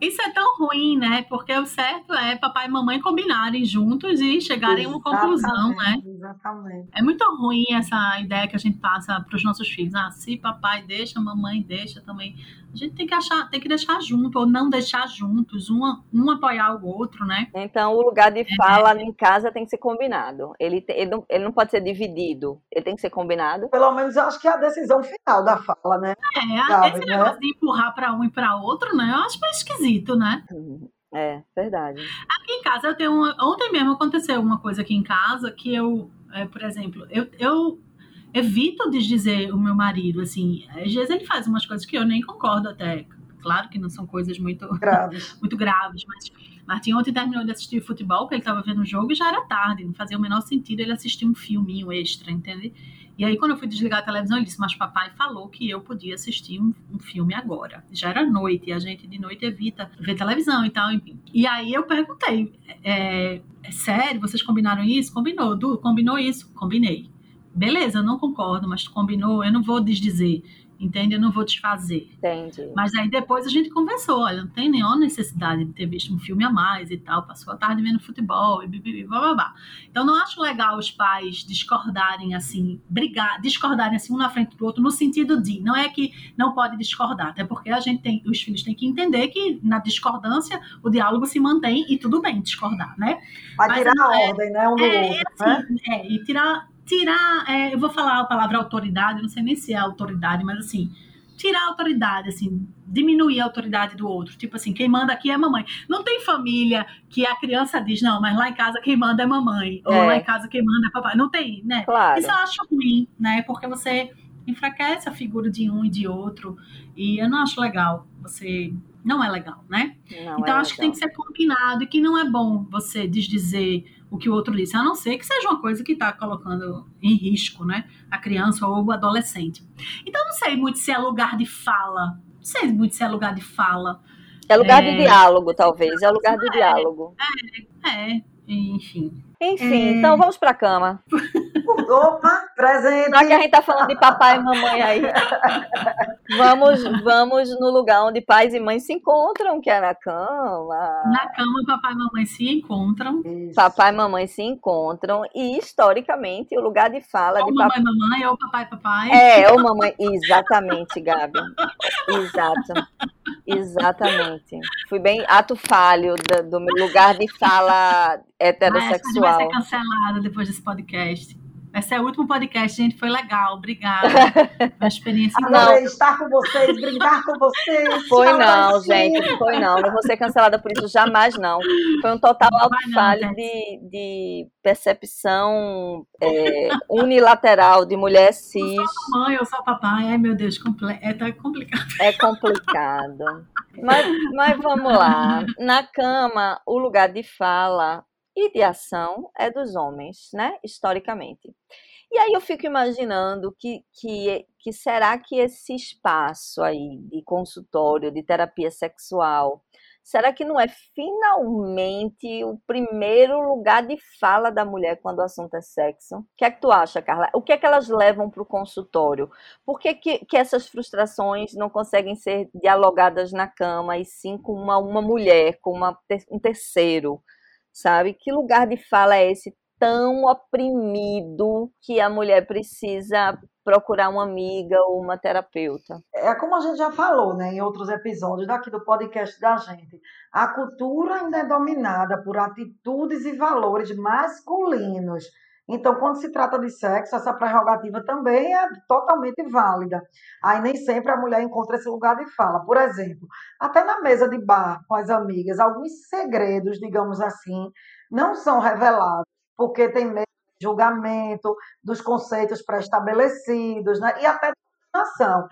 Isso é tão ruim, né? Porque o certo é papai e mamãe combinarem juntos e chegarem a uma conclusão, né? Exatamente. É muito ruim essa ideia que a gente passa para os nossos filhos. Ah, se papai deixa, mamãe deixa também. A gente tem que achar, tem que deixar junto ou não deixar juntos, um, um apoiar o outro, né? Então o lugar de fala é. em casa tem que ser combinado. Ele, ele, não, ele não pode ser dividido, ele tem que ser combinado. Pelo menos eu acho que é a decisão final da fala, né? É, Sabe, esse né? negócio de empurrar para um e para outro, né? Eu acho meio esquisito, né? Uhum. É, verdade. Aqui em casa eu tenho uma. Ontem mesmo aconteceu uma coisa aqui em casa que eu, é, por exemplo, eu, eu evito desdizer o meu marido, assim. Às vezes ele faz umas coisas que eu nem concordo até. Claro que não são coisas muito graves, muito graves mas Martin ontem terminou de assistir futebol, que ele estava vendo o jogo e já era tarde, não fazia o menor sentido ele assistir um filminho extra, entende? E aí, quando eu fui desligar a televisão, ele disse: Mas papai falou que eu podia assistir um, um filme agora. Já era noite, e a gente de noite evita ver televisão e tal, enfim. E aí eu perguntei: É, é sério? Vocês combinaram isso? Combinou, Du, combinou isso? Combinei. Beleza, não concordo, mas combinou, eu não vou desdizer entende? Eu não vou desfazer. Entendi. Mas aí depois a gente conversou, olha, não tem nenhuma necessidade de ter visto um filme a mais e tal, passou a tarde vendo futebol e bibibi, blá. Então não acho legal os pais discordarem assim, brigar, discordarem assim um na frente do outro no sentido de, não é que não pode discordar, até porque a gente tem, os filhos têm que entender que na discordância o diálogo se mantém e tudo bem discordar, né? Vai tirar a é, ordem, né? Um do é, outro, assim, né? É, e tirar tirar, é, eu vou falar a palavra autoridade, não sei nem se é autoridade, mas assim, tirar a autoridade, assim, diminuir a autoridade do outro. Tipo assim, quem manda aqui é a mamãe. Não tem família que a criança diz, não, mas lá em casa quem manda é mamãe, é. ou lá em casa quem manda é papai. Não tem, né? Claro. Isso eu acho ruim, né? Porque você enfraquece a figura de um e de outro, e eu não acho legal. Você não é legal, né? Não então é acho legal. que tem que ser combinado e que não é bom você desdizer o que o outro disse, a não ser que seja uma coisa que está colocando em risco, né, a criança ou o adolescente. Então não sei muito se é lugar de fala, não sei muito se é lugar de fala. É lugar é... de diálogo, talvez, é lugar de é, diálogo. É, é, enfim. Enfim, é... então vamos para a cama. Opa, presente. Já que a gente tá falando de papai e mamãe aí. vamos, vamos no lugar onde pais e mães se encontram, que é na cama. Na cama, papai e mamãe se encontram. Isso. Papai e mamãe se encontram. E historicamente, o lugar de fala ou de mamãe papai. mamãe, ou papai papai. É, ou mamãe. Exatamente, Gabi. Exato. Exatamente. Fui bem ato falho do, do meu lugar de fala heterossexual. Ah, vai ser cancelada depois desse podcast. Esse é o último podcast, gente. Foi legal. Obrigada. Uma experiência Adorei estar com vocês, brincar com vocês. Foi não, gente. Foi não. Não vou ser cancelada por isso jamais, não. Foi um total falho de, de percepção é, unilateral de mulher cis. Eu sou mãe, eu sou papai. Ai, meu Deus, é tá complicado. É complicado. Mas, mas vamos lá. Na cama, o lugar de fala e de ação é dos homens, né? Historicamente. E aí eu fico imaginando que, que, que será que esse espaço aí de consultório, de terapia sexual, será que não é finalmente o primeiro lugar de fala da mulher quando o assunto é sexo? O que é que tu acha, Carla? O que é que elas levam para o consultório? Por que, que, que, essas frustrações não conseguem ser dialogadas na cama e sim com uma, uma mulher, com uma, um terceiro? Sabe? Que lugar de fala é esse tão oprimido que a mulher precisa procurar uma amiga ou uma terapeuta? É como a gente já falou, né, em outros episódios daqui do podcast da gente. A cultura ainda é dominada por atitudes e valores masculinos então, quando se trata de sexo, essa prerrogativa também é totalmente válida. Aí nem sempre a mulher encontra esse lugar de fala. Por exemplo, até na mesa de bar com as amigas, alguns segredos, digamos assim, não são revelados, porque tem medo de julgamento, dos conceitos pré-estabelecidos, né? e até de dominação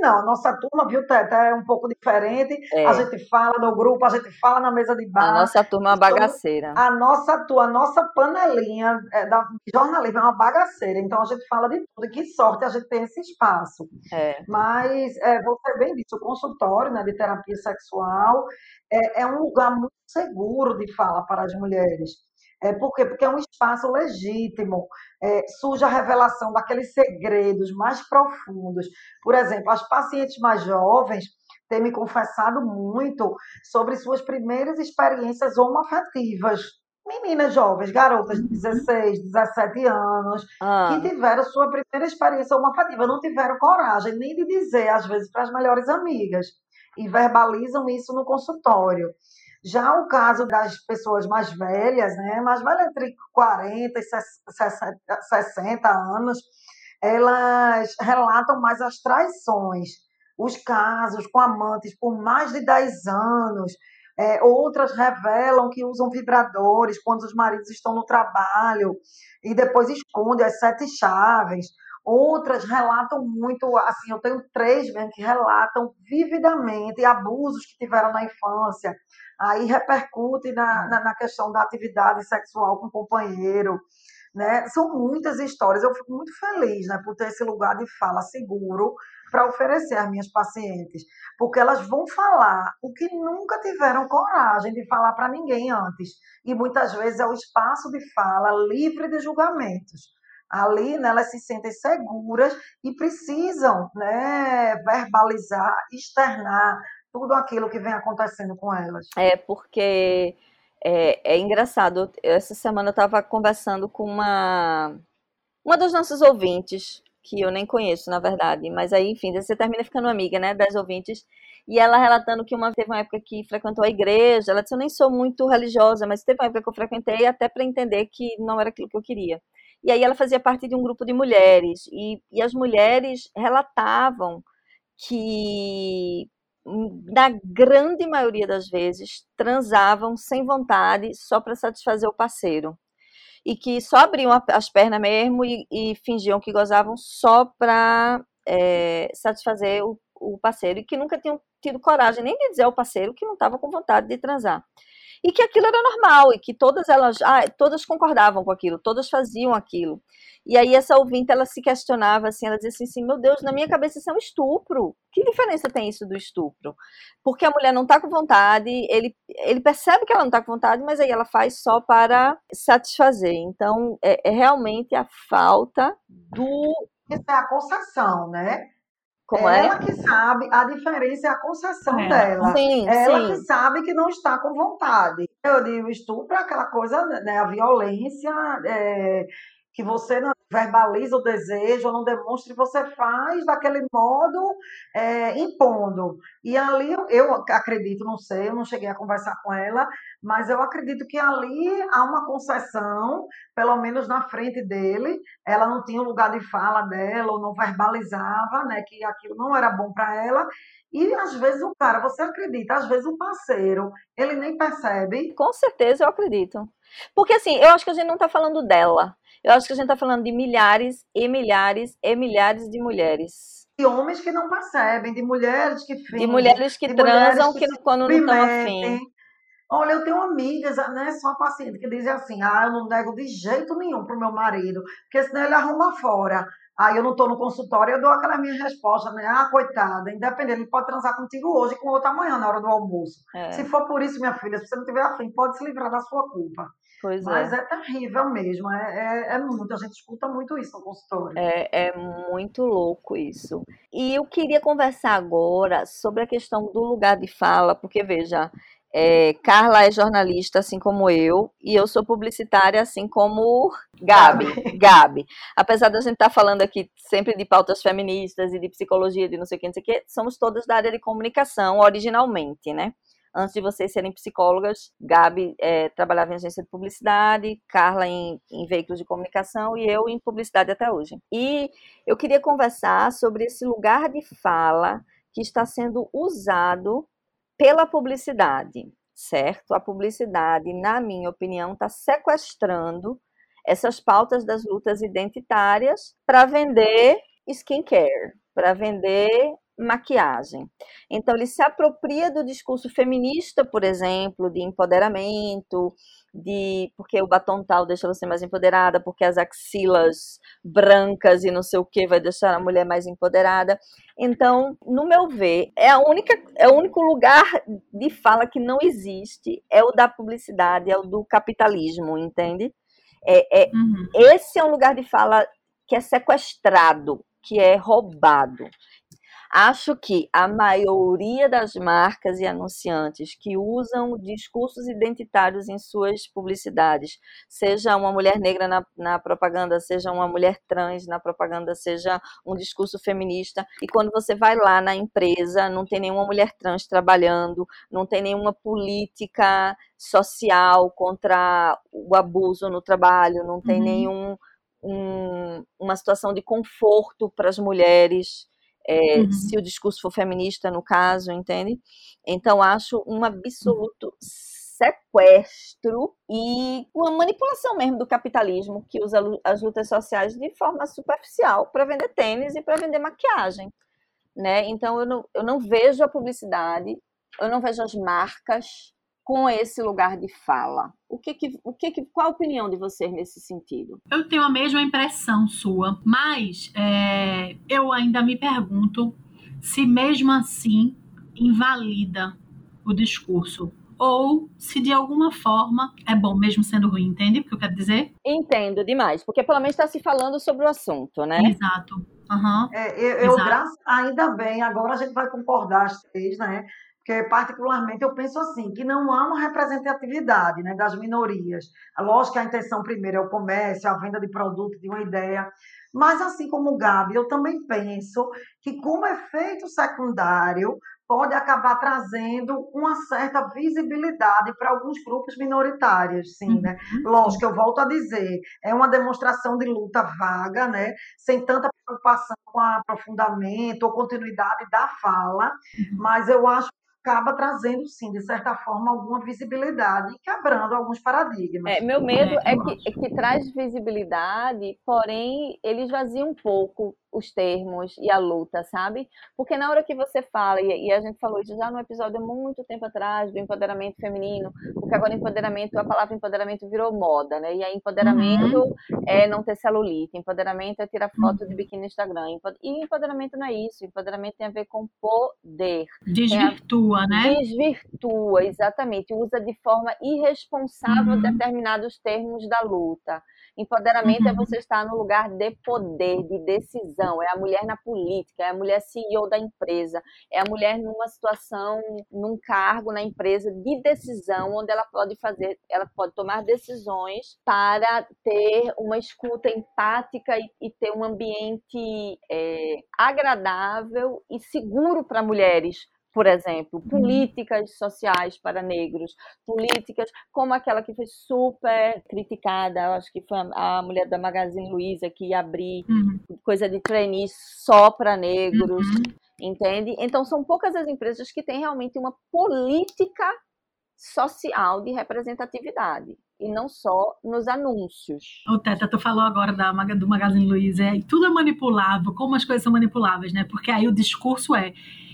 não, a nossa turma, viu, Teta, é um pouco diferente. É. A gente fala no grupo, a gente fala na mesa de bar. A nossa turma é uma bagaceira. A nossa turma, a nossa panelinha é, da jornalismo é uma bagaceira. Então a gente fala de tudo. E que sorte a gente tem esse espaço. É. Mas é, você bem disse, o consultório né, de terapia sexual é, é um lugar muito seguro de fala para as mulheres. É, por quê? Porque é um espaço legítimo, é, surge a revelação daqueles segredos mais profundos. Por exemplo, as pacientes mais jovens têm me confessado muito sobre suas primeiras experiências homoafetivas. Meninas jovens, garotas de 16, 17 anos, ah. que tiveram sua primeira experiência homoafetiva, não tiveram coragem nem de dizer, às vezes, para as melhores amigas, e verbalizam isso no consultório. Já o caso das pessoas mais velhas, né, mais velhas entre 40 e 60 anos, elas relatam mais as traições, os casos com amantes por mais de 10 anos. É, outras revelam que usam vibradores quando os maridos estão no trabalho e depois escondem as sete chaves. Outras relatam muito, assim, eu tenho três mesmo que relatam vividamente abusos que tiveram na infância, aí repercute na, na, na questão da atividade sexual com o companheiro. Né? São muitas histórias. Eu fico muito feliz né, por ter esse lugar de fala seguro para oferecer às minhas pacientes, porque elas vão falar o que nunca tiveram coragem de falar para ninguém antes. E muitas vezes é o espaço de fala livre de julgamentos. Ali né, elas se sentem seguras e precisam né, verbalizar, externar tudo aquilo que vem acontecendo com elas. É, porque é, é engraçado. Essa semana eu estava conversando com uma, uma das nossas ouvintes, que eu nem conheço, na verdade, mas aí, enfim, você termina ficando amiga, né, das ouvintes, e ela relatando que uma teve uma época que frequentou a igreja, ela disse, eu nem sou muito religiosa, mas teve uma época que eu frequentei até para entender que não era aquilo que eu queria. E aí ela fazia parte de um grupo de mulheres, e, e as mulheres relatavam que na grande maioria das vezes, transavam sem vontade, só para satisfazer o parceiro. E que só abriam as pernas mesmo e, e fingiam que gozavam só para é, satisfazer o, o parceiro. E que nunca tinham tido coragem nem de dizer ao parceiro que não estava com vontade de transar e que aquilo era normal e que todas elas, ah, todas concordavam com aquilo, todas faziam aquilo. E aí essa ouvinte, ela se questionava assim, ela dizia assim, assim, meu Deus, na minha cabeça isso é um estupro. Que diferença tem isso do estupro? Porque a mulher não está com vontade, ele, ele percebe que ela não está com vontade, mas aí ela faz só para satisfazer. Então, é, é realmente a falta do... Isso é a concessão, né? Como ela é? Ela que sabe, a diferença é a concessão é. dela. Sim, ela sim. que sabe que não está com vontade. Eu digo, estupro é aquela coisa, né, a violência é, que você não verbaliza o desejo, ou não demonstra, e você faz daquele modo é, impondo. E ali eu, eu acredito, não sei, eu não cheguei a conversar com ela, mas eu acredito que ali há uma concessão, pelo menos na frente dele, ela não tinha o lugar de fala dela, ou não verbalizava, né, que aquilo não era bom para ela, e às vezes o cara, você acredita, às vezes o parceiro, ele nem percebe. Com certeza eu acredito. Porque assim, eu acho que a gente não está falando dela. Eu acho que a gente está falando de milhares e milhares e milhares de mulheres. De homens que não percebem, de mulheres que fingem. De mulheres que transam mulheres que, que quando não estão afim. Olha, eu tenho amigas, né, só paciente, que dizem assim: ah, eu não nego de jeito nenhum pro meu marido, porque senão ele arruma fora. Aí eu não estou no consultório, eu dou aquela minha resposta, né? Ah, coitada, independente, ele pode transar contigo hoje e com outra amanhã, na hora do almoço. É. Se for por isso, minha filha, se você não tiver afim, pode se livrar da sua culpa. Pois Mas é. é terrível mesmo, é, é, é, muito, a gente escuta muito isso no consultório. É, é muito louco isso. E eu queria conversar agora sobre a questão do lugar de fala, porque veja, é, Carla é jornalista, assim como eu, e eu sou publicitária, assim como Gabi. Gabi. Apesar da gente estar tá falando aqui sempre de pautas feministas e de psicologia, de não sei o que, não sei o que, somos todas da área de comunicação, originalmente, né? Antes de vocês serem psicólogas, Gabi é, trabalhava em agência de publicidade, Carla em, em veículos de comunicação e eu em publicidade até hoje. E eu queria conversar sobre esse lugar de fala que está sendo usado pela publicidade, certo? A publicidade, na minha opinião, está sequestrando essas pautas das lutas identitárias para vender skincare, para vender maquiagem. Então, ele se apropria do discurso feminista, por exemplo, de empoderamento, de porque o batom tal deixa você mais empoderada, porque as axilas brancas e não sei o que vai deixar a mulher mais empoderada. Então, no meu ver, é a única é o único lugar de fala que não existe é o da publicidade, é o do capitalismo, entende? É, é uhum. esse é um lugar de fala que é sequestrado, que é roubado. Acho que a maioria das marcas e anunciantes que usam discursos identitários em suas publicidades, seja uma mulher negra na, na, propaganda, seja uma mulher trans na propaganda, seja um discurso feminista, e quando você vai lá na empresa, não tem nenhuma mulher trans trabalhando, não tem nenhuma política social contra o abuso no trabalho, não tem uhum. nenhum um, uma situação de conforto para as mulheres é, uhum. se o discurso for feminista, no caso, entende? Então, acho um absoluto sequestro e uma manipulação mesmo do capitalismo que usa as lutas sociais de forma superficial para vender tênis e para vender maquiagem. Né? Então, eu não, eu não vejo a publicidade, eu não vejo as marcas com esse lugar de fala. O que que, o que, que qual a opinião de vocês nesse sentido? Eu tenho a mesma impressão sua, mas é, eu ainda me pergunto se mesmo assim invalida o discurso ou se de alguma forma é bom mesmo sendo ruim, entende o que eu quero dizer? Entendo demais, porque pelo menos está se falando sobre o assunto, né? Exato. Uhum. É, eu, eu graças, ainda bem, agora a gente vai concordar as três, né? Porque particularmente eu penso assim, que não há uma representatividade né, das minorias. Lógico que a intenção primeiro é o comércio, a venda de produto, de uma ideia, mas assim como o Gabi, eu também penso que como efeito secundário pode acabar trazendo uma certa visibilidade para alguns grupos minoritários, sim, né? Uhum. Lógico, eu volto a dizer, é uma demonstração de luta vaga, né? Sem tanta preocupação com aprofundamento ou continuidade da fala, uhum. mas eu acho acaba trazendo, sim, de certa forma, alguma visibilidade e quebrando alguns paradigmas. É, meu medo é, é que, é que traz visibilidade, porém, ele esvazia um pouco os termos e a luta, sabe? Porque na hora que você fala, e, a gente falou isso já no episódio muito tempo atrás, do empoderamento feminino, porque agora empoderamento, a palavra empoderamento virou moda, né? E aí empoderamento uhum. é não ter celulite, empoderamento é tirar foto de biquíni no Instagram. E empoderamento não é isso, empoderamento tem a ver com poder. Desvirtua, a... né? Desvirtua, exatamente. Usa de forma irresponsável uhum. determinados termos da luta Empoderamento é uhum. é você estar no lugar de poder, de decisão. É a mulher na política, é a mulher CEO da empresa, é a mulher numa situação, num cargo na empresa de decisão, onde ela pode fazer, ela pode tomar decisões para ter uma escuta empática e, e ter um ambiente é, agradável e seguro para mulheres por exemplo, uhum. políticas sociais para negros, políticas como aquela que foi super criticada, acho que foi a mulher da Magazine Luiza que ia abrir uhum. coisa de trainee só para negros, uhum. entende? Então são poucas as empresas que têm realmente uma política social de representatividade e não só nos anúncios. O Teta, tu falou agora da, do Magazine Luiza, e tudo é manipulável, como as coisas são manipuláveis, né? Porque aí o discurso é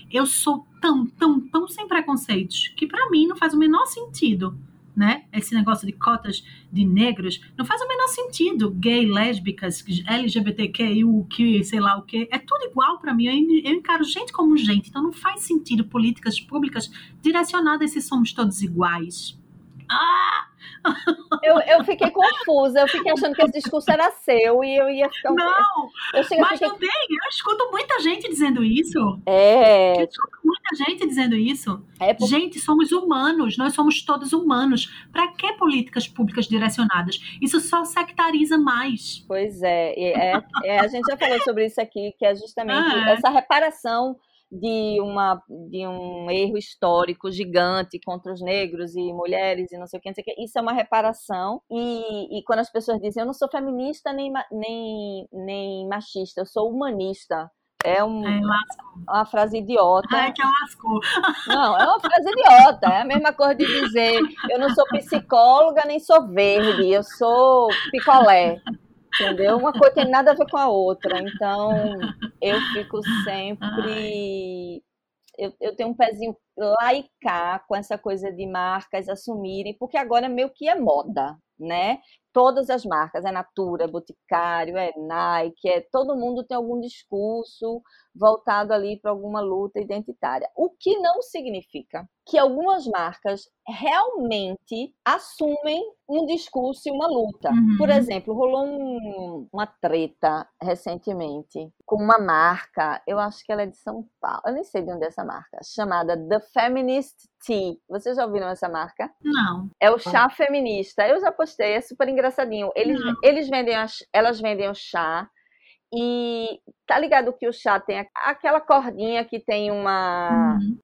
eu sou tão, tão, tão sem preconceitos que para mim não faz o menor sentido, né? Esse negócio de cotas de negros não faz o menor sentido. Gay, lésbicas, LGBTQ, que sei lá o que, é tudo igual para mim. Eu, eu encaro gente como gente, então não faz sentido políticas públicas direcionadas se somos todos iguais. Ah! Eu, eu fiquei confusa, eu fiquei achando que esse discurso era seu e eu ia ficar. Não, eu cheguei, mas fiquei... também, eu escuto muita gente dizendo isso. É. Eu escuto muita gente dizendo isso. É por... Gente, somos humanos, nós somos todos humanos. Para que políticas públicas direcionadas? Isso só sectariza mais. Pois é, é, é a gente já falou sobre isso aqui, que é justamente ah, é. essa reparação de, uma, de um erro histórico gigante contra os negros e mulheres e não sei o que, não sei o que. Isso é uma reparação. E, e quando as pessoas dizem, eu não sou feminista nem, nem, nem machista, eu sou humanista. É, um, é uma frase idiota. Ai, que lascou. Não, é uma frase idiota. É a mesma coisa de dizer eu não sou psicóloga nem sou verde, eu sou picolé. Entendeu? Uma coisa tem nada a ver com a outra. Então, eu fico sempre. Eu, eu tenho um pezinho lá e cá com essa coisa de marcas assumirem, porque agora meio que é moda, né? Todas as marcas, é Natura, é Boticário, é Nike, é, todo mundo tem algum discurso voltado ali para alguma luta identitária. O que não significa que algumas marcas realmente assumem um discurso e uma luta. Uhum. Por exemplo, rolou um, uma treta recentemente com uma marca, eu acho que ela é de São Paulo, eu nem sei de onde é essa marca, chamada The Feminist Tea. Vocês já ouviram essa marca? Não. É o chá feminista. Eu já postei, é super engraçadinho. Eles, eles vendem, elas vendem o chá e tá ligado que o chá tem aquela cordinha que tem uma. Uhum.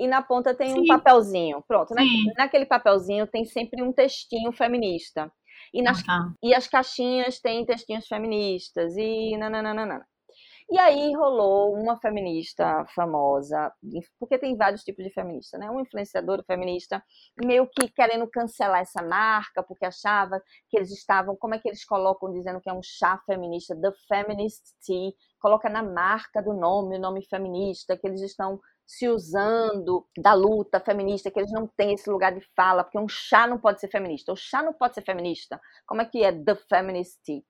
E na ponta tem Sim. um papelzinho. Pronto, né? naquele papelzinho tem sempre um textinho feminista. E, nas, uhum. e as caixinhas têm textinhos feministas. E nananana. E aí rolou uma feminista famosa, porque tem vários tipos de feminista, né? Uma influenciadora feminista, meio que querendo cancelar essa marca, porque achava que eles estavam, como é que eles colocam dizendo que é um chá feminista, The Feminist Tea, coloca na marca do nome, o nome feminista, que eles estão se usando da luta feminista, que eles não têm esse lugar de fala, porque um chá não pode ser feminista, o chá não pode ser feminista. Como é que é The Feminist Tea?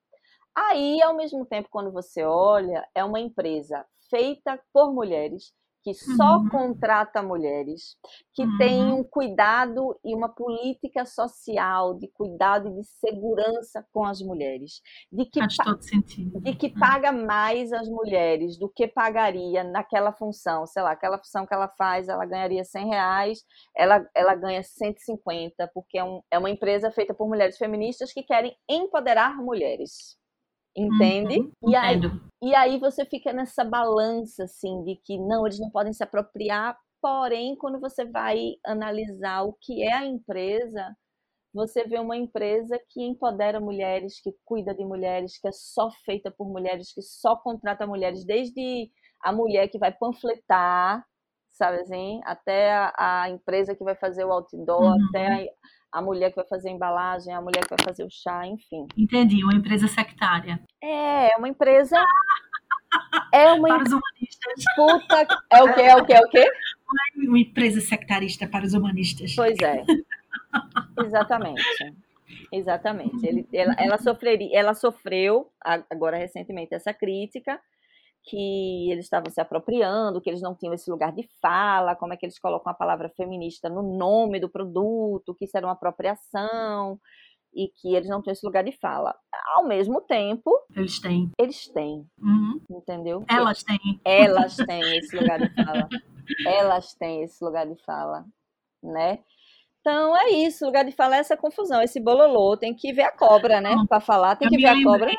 Aí, ao mesmo tempo, quando você olha, é uma empresa feita por mulheres, que só uhum. contrata mulheres, que uhum. tem um cuidado e uma política social de cuidado e de segurança com as mulheres, de que, Faz todo sentido. De que uhum. paga mais as mulheres do que pagaria naquela função, sei lá, aquela função que ela faz, ela ganharia 100 reais, ela, ela ganha 150, porque é, um, é uma empresa feita por mulheres feministas que querem empoderar mulheres entende? Uhum, e, aí, e aí você fica nessa balança, assim, de que não, eles não podem se apropriar, porém, quando você vai analisar o que é a empresa, você vê uma empresa que empodera mulheres, que cuida de mulheres, que é só feita por mulheres, que só contrata mulheres, desde a mulher que vai panfletar, sabe assim, até a, a empresa que vai fazer o outdoor, uhum. até a, mulher que vai fazer a embalagem, a mulher que vai fazer o chá, enfim. Entendi, uma empresa sectária. É, uma empresa. É uma para os humanistas. Puta, é o quê? É o quê? É o quê? Uma empresa sectarista para os humanistas. Pois é. Exatamente. Exatamente. Ele, ela, ela, sofreria, ela sofreu agora recentemente essa crítica que eles estavam se apropriando, que eles não tinham esse lugar de fala, como é que eles colocam a palavra feminista no nome do produto, que isso era uma apropriação. e que eles não têm esse lugar de fala. Ao mesmo tempo, eles têm. Eles têm. Uhum. Entendeu? Elas têm. Elas têm esse lugar de fala. Elas têm esse lugar de fala, né? Então é isso, lugar de fala é essa confusão, esse bololô, tem que ver a cobra, né? Para falar, tem que ver a cobra.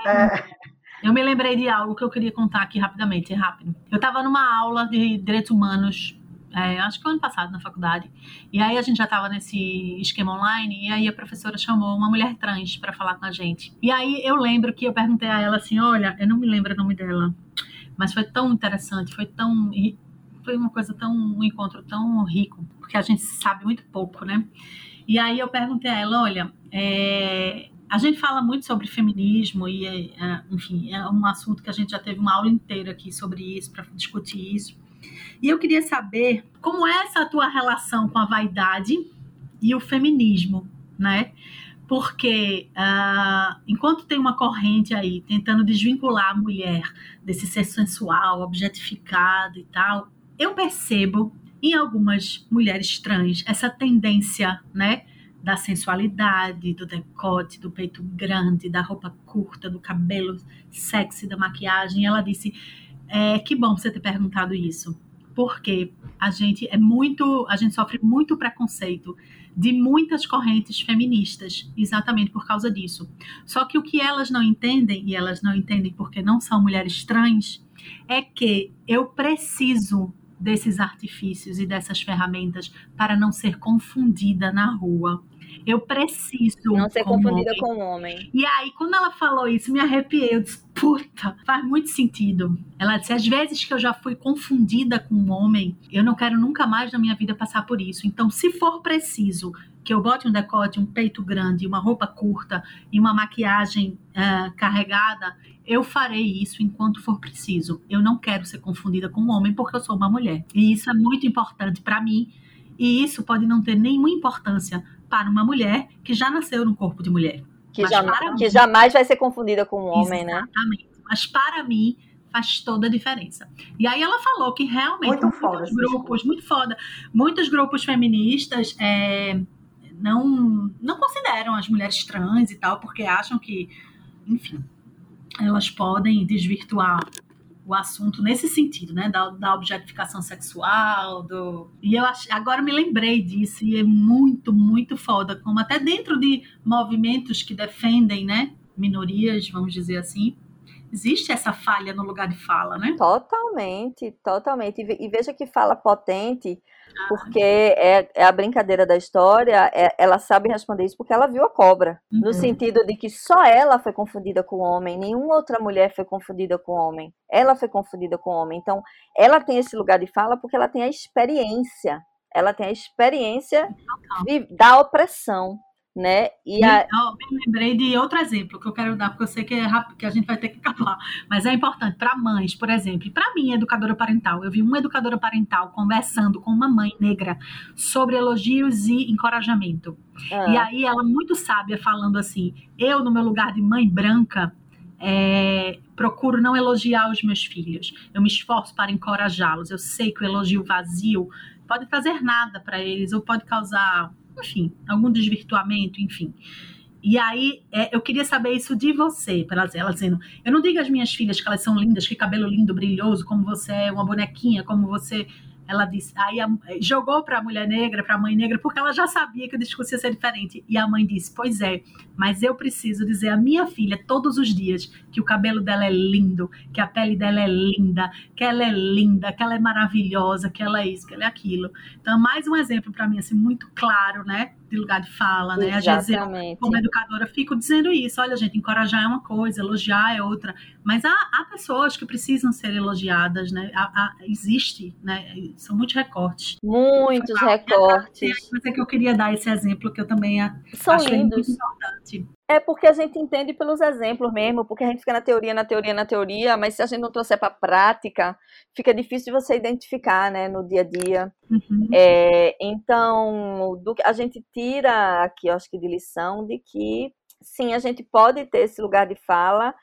Eu me lembrei de algo que eu queria contar aqui rapidamente, rápido. Eu estava numa aula de direitos humanos é, acho que ano passado na faculdade. E aí a gente já estava nesse esquema online e aí a professora chamou uma mulher trans para falar com a gente. E aí eu lembro que eu perguntei a ela assim, olha, eu não me lembro o nome dela, mas foi tão interessante, foi tão foi uma coisa tão um encontro tão rico, porque a gente sabe muito pouco, né? E aí eu perguntei a ela, olha, é, a gente fala muito sobre feminismo e, é, enfim, é um assunto que a gente já teve uma aula inteira aqui sobre isso, para discutir isso. E eu queria saber como é essa tua relação com a vaidade e o feminismo, né? Porque uh, enquanto tem uma corrente aí tentando desvincular a mulher desse ser sensual, objetificado e tal, eu percebo em algumas mulheres trans essa tendência, né? Da sensualidade, do decote, do peito grande, da roupa curta, do cabelo sexy, da maquiagem. Ela disse: é, que bom você ter perguntado isso porque a gente é muito, a gente sofre muito preconceito de muitas correntes feministas, exatamente por causa disso. Só que o que elas não entendem, e elas não entendem porque não são mulheres trans, é que eu preciso desses artifícios e dessas ferramentas para não ser confundida na rua. Eu preciso. Não ser confundida homem. com homem. E aí, quando ela falou isso, me arrepiei. Eu disse, puta, faz muito sentido. Ela disse: às vezes que eu já fui confundida com um homem, eu não quero nunca mais na minha vida passar por isso. Então, se for preciso que eu bote um decote, um peito grande, uma roupa curta e uma maquiagem uh, carregada, eu farei isso enquanto for preciso. Eu não quero ser confundida com um homem porque eu sou uma mulher. E isso é muito importante para mim. E isso pode não ter nenhuma importância para uma mulher que já nasceu no corpo de mulher. Que, jamais, que mim, jamais vai ser confundida com um homem, exatamente. né? Exatamente. Mas para mim faz toda a diferença. E aí ela falou que realmente muito muitos foda, grupos, muito foda, muitos grupos feministas é, não, não consideram as mulheres trans e tal, porque acham que, enfim, elas podem desvirtuar o assunto nesse sentido, né? Da, da objetificação sexual, do. E eu ach... agora me lembrei disso, e é muito, muito foda, como até dentro de movimentos que defendem, né? Minorias, vamos dizer assim, existe essa falha no lugar de fala, né? Totalmente, totalmente. E veja que fala potente. Porque é, é, a brincadeira da história, é, ela sabe responder isso porque ela viu a cobra. Uhum. No sentido de que só ela foi confundida com o homem, nenhuma outra mulher foi confundida com o homem. Ela foi confundida com o homem. Então, ela tem esse lugar de fala porque ela tem a experiência. Ela tem a experiência de, da opressão né? E a... eu me lembrei de outro exemplo que eu quero dar, porque eu sei que, é rápido, que a gente vai ter que acabar, mas é importante para mães, por exemplo, e para mim, educadora parental. Eu vi uma educadora parental conversando com uma mãe negra sobre elogios e encorajamento. Ah. E aí ela, muito sábia, falando assim: eu, no meu lugar de mãe branca, é, procuro não elogiar os meus filhos. Eu me esforço para encorajá-los. Eu sei que o elogio vazio pode trazer nada para eles ou pode causar enfim, algum desvirtuamento, enfim. E aí, é, eu queria saber isso de você, para ela dizendo: eu não digo às minhas filhas que elas são lindas, que cabelo lindo, brilhoso, como você é uma bonequinha, como você ela disse, aí a, jogou para a mulher negra, para a mãe negra, porque ela já sabia que o discurso ia ser diferente. E a mãe disse: Pois é, mas eu preciso dizer à minha filha todos os dias que o cabelo dela é lindo, que a pele dela é linda, que ela é linda, que ela é maravilhosa, que ela é isso, que ela é aquilo. Então, mais um exemplo para mim, assim, muito claro, né? De lugar de fala, né? Às vezes eu, como educadora, fico dizendo isso. Olha, gente, encorajar é uma coisa, elogiar é outra. Mas há, há pessoas que precisam ser elogiadas, né? Há, há, existe, né? São muitos recortes. Muitos recortes. Mas é que eu queria dar esse exemplo que eu também São acho lindos. muito importante. É porque a gente entende pelos exemplos mesmo, porque a gente fica na teoria, na teoria, na teoria, mas se a gente não trouxer para a prática, fica difícil você identificar, né, no dia a dia. Uhum. É, então, do, a gente tira aqui, acho que de lição, de que sim, a gente pode ter esse lugar de fala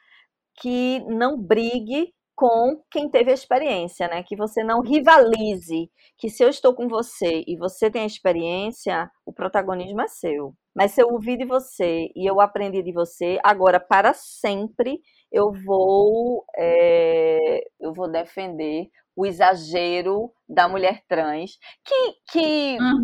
que não brigue com quem teve a experiência, né? Que você não rivalize, que se eu estou com você e você tem a experiência, o protagonismo é seu Mas se eu ouvi de você e eu aprendi de você, agora para sempre eu vou é, eu vou defender o exagero da mulher trans, que, que, uhum.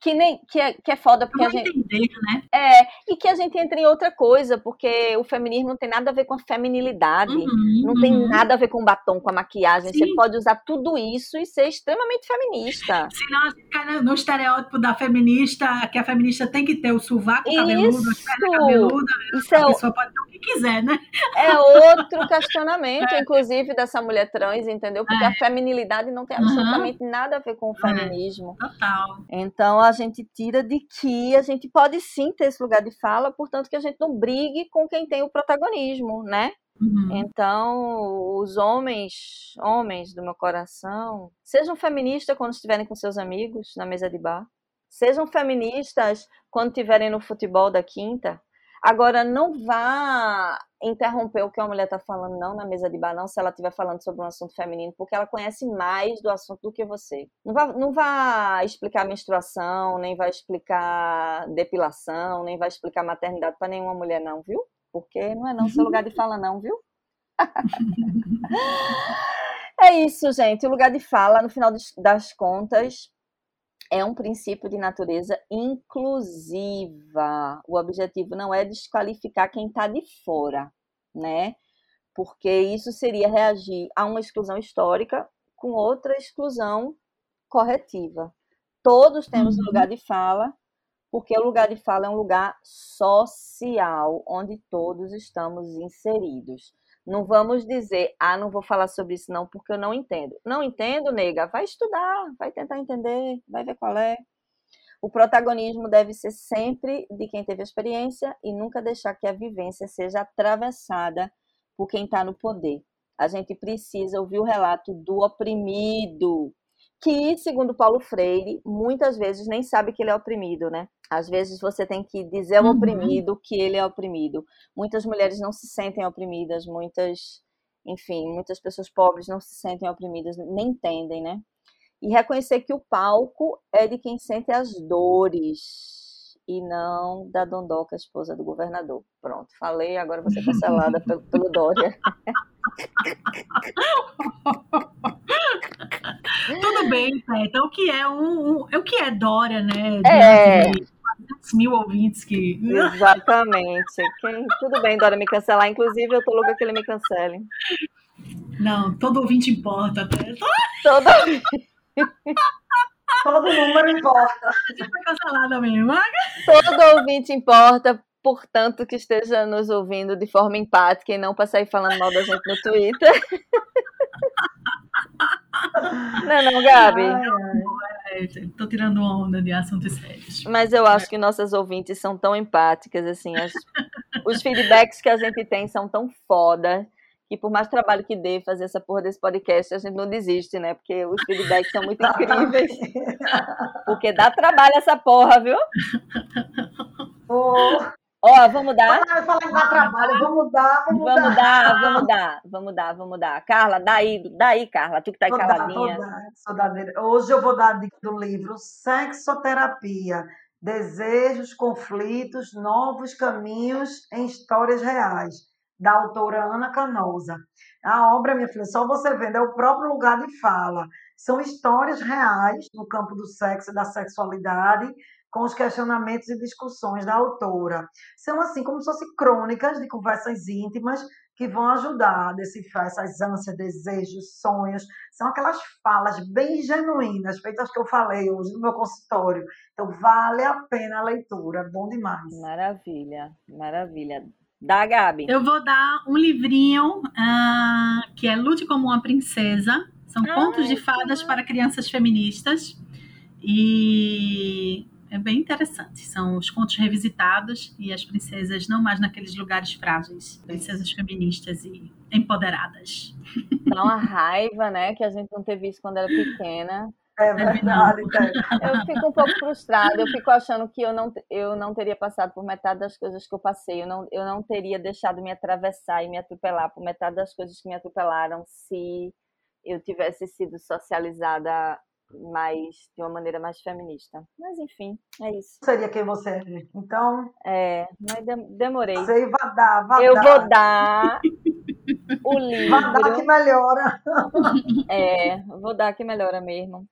que, nem, que, é, que é foda porque a gente. Entender, né? É, e que a gente entra em outra coisa, porque o feminismo não tem nada a ver com a feminilidade, uhum, não uhum. tem nada a ver com o batom, com a maquiagem. Sim. Você pode usar tudo isso e ser extremamente feminista. Senão a gente cai no estereótipo da feminista, que a feminista tem que ter o sovaco cabeludo, a perna cabeluda, isso a é pessoa o... pode ter o que quiser, né? É outro questionamento, é. inclusive, dessa mulher trans, entendeu? Porque é. a feminilidade não tem absolutamente nada nada a ver com o é, feminismo. É, total. Então a gente tira de que a gente pode sim ter esse lugar de fala, portanto que a gente não brigue com quem tem o protagonismo, né? Uhum. Então, os homens, homens do meu coração, sejam feministas quando estiverem com seus amigos na mesa de bar. Sejam feministas quando estiverem no futebol da quinta. Agora, não vá interromper o que a mulher está falando, não, na mesa de bar, não, se ela estiver falando sobre um assunto feminino, porque ela conhece mais do assunto do que você. Não vá, não vá explicar menstruação, nem vai explicar depilação, nem vai explicar maternidade para nenhuma mulher, não, viu? Porque não é não seu lugar de fala, não, viu? é isso, gente. O lugar de fala, no final das contas, é um princípio de natureza inclusiva. O objetivo não é desqualificar quem está de fora, né? Porque isso seria reagir a uma exclusão histórica com outra exclusão corretiva. Todos temos uhum. um lugar de fala, porque o lugar de fala é um lugar social, onde todos estamos inseridos. Não vamos dizer, ah, não vou falar sobre isso não, porque eu não entendo. Não entendo, nega? Vai estudar, vai tentar entender, vai ver qual é. O protagonismo deve ser sempre de quem teve experiência e nunca deixar que a vivência seja atravessada por quem está no poder. A gente precisa ouvir o relato do oprimido, que, segundo Paulo Freire, muitas vezes nem sabe que ele é oprimido, né? Às vezes você tem que dizer ao uhum. oprimido que ele é oprimido. Muitas mulheres não se sentem oprimidas, muitas, enfim, muitas pessoas pobres não se sentem oprimidas, nem entendem, né? E reconhecer que o palco é de quem sente as dores e não da Dondoca, esposa do governador. Pronto, falei, agora você cancelada pelo, pelo Dória. Tudo bem, então o que é um, um, o que é Dória, né? É. mil ouvintes que. Exatamente. Quem... Tudo bem, Dória me cancelar. Inclusive, eu tô louca que ele me cancele. Não, todo ouvinte importa. Todo Todo número importa. Foi cancelada mesmo. Todo ouvinte importa, portanto, que esteja nos ouvindo de forma empática e não para sair falando mal da gente no Twitter. Não, não, Gabi. Estou tirando onda de assuntos sérios. Mas eu acho que nossas ouvintes são tão empáticas, assim, as, os feedbacks que a gente tem são tão foda que por mais trabalho que dê fazer essa porra desse podcast, a gente não desiste, né? Porque os feedbacks são muito incríveis. Porque dá trabalho essa porra, viu? Oh. Ó, vamos dar. Vai falar que dá trabalho, vamos dar, vamos, vamos dar. Vamos dar, vamos dar, vamos dar. Carla, daí, daí, Carla, tu que tá aí caladinha. Hoje eu vou dar a dica do livro Sexoterapia, Desejos, Conflitos, Novos Caminhos em Histórias Reais, da autora Ana Canosa. A obra, minha filha, só você vendo, é o próprio lugar de fala. São histórias reais no campo do sexo e da sexualidade, com os questionamentos e discussões da autora. São assim como se fossem crônicas de conversas íntimas que vão ajudar a decifrar essas ânsias, desejos, sonhos. São aquelas falas bem genuínas, feitas que eu falei hoje no meu consultório. Então, vale a pena a leitura, bom demais. Maravilha, maravilha. Dá, Gabi. Eu vou dar um livrinho uh, que é Lute como uma Princesa. São ah, contos de fadas para crianças feministas. E é bem interessante. São os contos revisitados e as princesas não mais naqueles lugares frágeis. Princesas feministas e empoderadas. Dá uma raiva, né? Que a gente não teve isso quando era pequena. É verdade. Eu fico um pouco frustrada, eu fico achando que eu não, eu não teria passado por metade das coisas que eu passei, eu não, eu não teria deixado me atravessar e me atropelar por metade das coisas que me atropelaram se eu tivesse sido socializada mais de uma maneira mais feminista. Mas enfim, é isso. Seria quem você é. Então. É, mas demorei. Sei, vai dar, vai Eu dar. vou dar o livro. Vai dar que melhora. É, vou dar que melhora mesmo.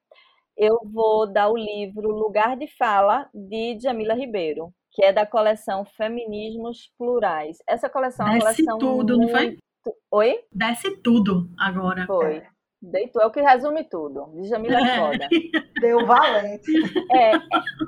Eu vou dar o livro Lugar de Fala, de Jamila Ribeiro, que é da coleção Feminismos Plurais. Essa coleção é uma Desce coleção. tudo, muito... não foi? Oi? Desce tudo agora. Foi. Deitou, é o que resume tudo. De Jamila é foda. Deu valente. É,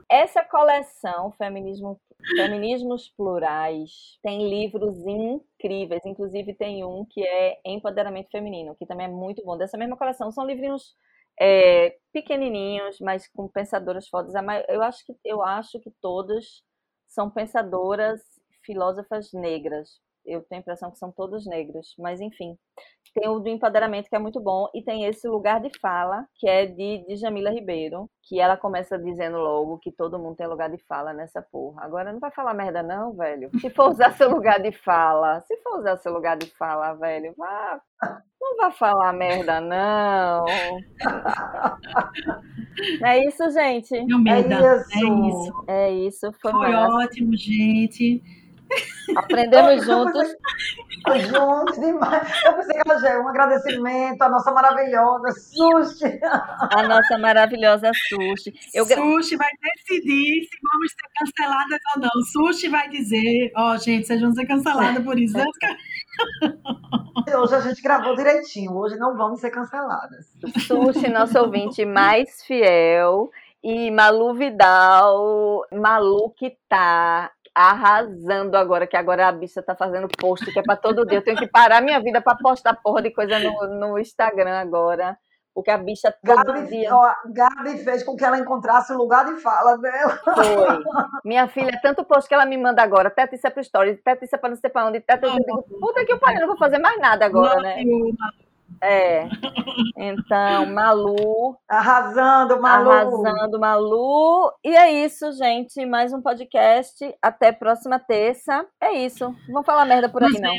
essa coleção, Feminismo, Feminismos Plurais, tem livros incríveis. Inclusive, tem um que é Empoderamento Feminino, que também é muito bom. Dessa mesma coleção, são livrinhos é, pequenininhos, mas com pensadoras fodas. Eu acho, que, eu acho que todas são pensadoras, filósofas negras. Eu tenho a impressão que são todos negros, mas enfim. Tem o do empoderamento, que é muito bom, e tem esse lugar de fala, que é de, de Jamila Ribeiro, que ela começa dizendo logo que todo mundo tem lugar de fala nessa porra. Agora não vai falar merda, não, velho. Se for usar seu lugar de fala, se for usar seu lugar de fala, velho, vá. Não vai falar merda, não. É isso, gente. Meu merda. É isso. É isso. É isso. Foi, Foi ótimo, gente. Aprendemos juntos. Juntos demais. Eu pensei que ela já é um agradecimento à nossa maravilhosa Sushi. A nossa maravilhosa Sushi. Eu Sushi vai decidir se vamos ser canceladas ou não. Sushi vai dizer, ó, gente, vocês vão ser canceladas por isso. Hoje a gente gravou direitinho. Hoje não vamos ser canceladas. Sushi, nosso ouvinte mais fiel. E Malu Vidal, Malu que tá arrasando agora, que agora a bicha tá fazendo post, que é pra todo dia. Eu tenho que parar minha vida pra postar porra de coisa no, no Instagram agora. Porque a bicha todo Gabi, dia. ó, Gabi fez com que ela encontrasse o lugar de fala dela. Foi. Minha filha, tanto post que ela me manda agora, teta isso é pro story, teta isso é pra não sei pra onde, teta. Eu digo, puta que eu pariu, não vou fazer mais nada agora, né? É. Então, Malu, Arrasando, Malu. arrasando, Malu. E é isso, gente. Mais um podcast. Até próxima terça. É isso. Não vamos falar merda por aí, não.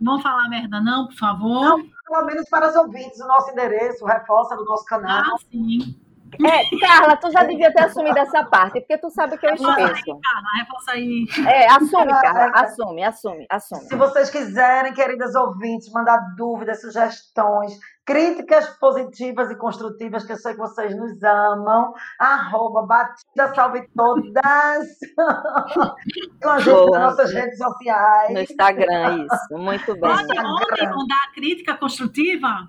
Não falar merda, não, por favor. Pelo menos para os ouvintes, o nosso endereço, reforça do nosso canal. Ah, sim. É, Carla, tu já devia ter assumido essa parte, porque tu sabe que eu esqueço. Carla, reforça aí. É, assume, Carla. Assume, assume, assume. Se vocês quiserem, queridas ouvintes, mandar dúvidas, sugestões, críticas positivas e construtivas, que eu sei que vocês nos amam, arroba Batida Salve Todas, com a gente Boa. nas nossas redes sociais. No Instagram, isso. Muito bem. Pode onde mandar crítica construtiva?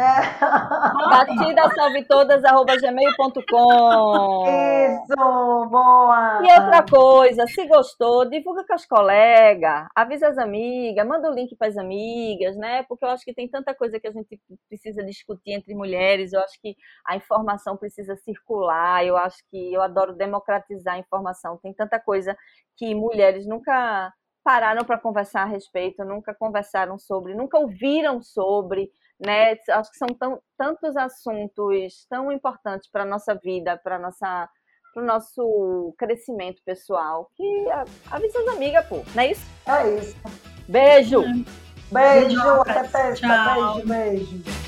É. Batida salve todas, arroba gmail.com. Isso, boa! E outra coisa, se gostou, divulga com as colegas, avisa as amigas, manda o link para as amigas, né? Porque eu acho que tem tanta coisa que a gente precisa discutir entre mulheres, eu acho que a informação precisa circular, eu acho que eu adoro democratizar a informação, tem tanta coisa que mulheres nunca pararam para conversar a respeito, nunca conversaram sobre, nunca ouviram sobre, né? Acho que são tão, tantos assuntos tão importantes para a nossa vida, para nossa para o nosso crescimento pessoal, que a- avisa as amigas, pô, não é isso? É isso. Beijo! Beijo, até. Tchau. Beijo, beijo.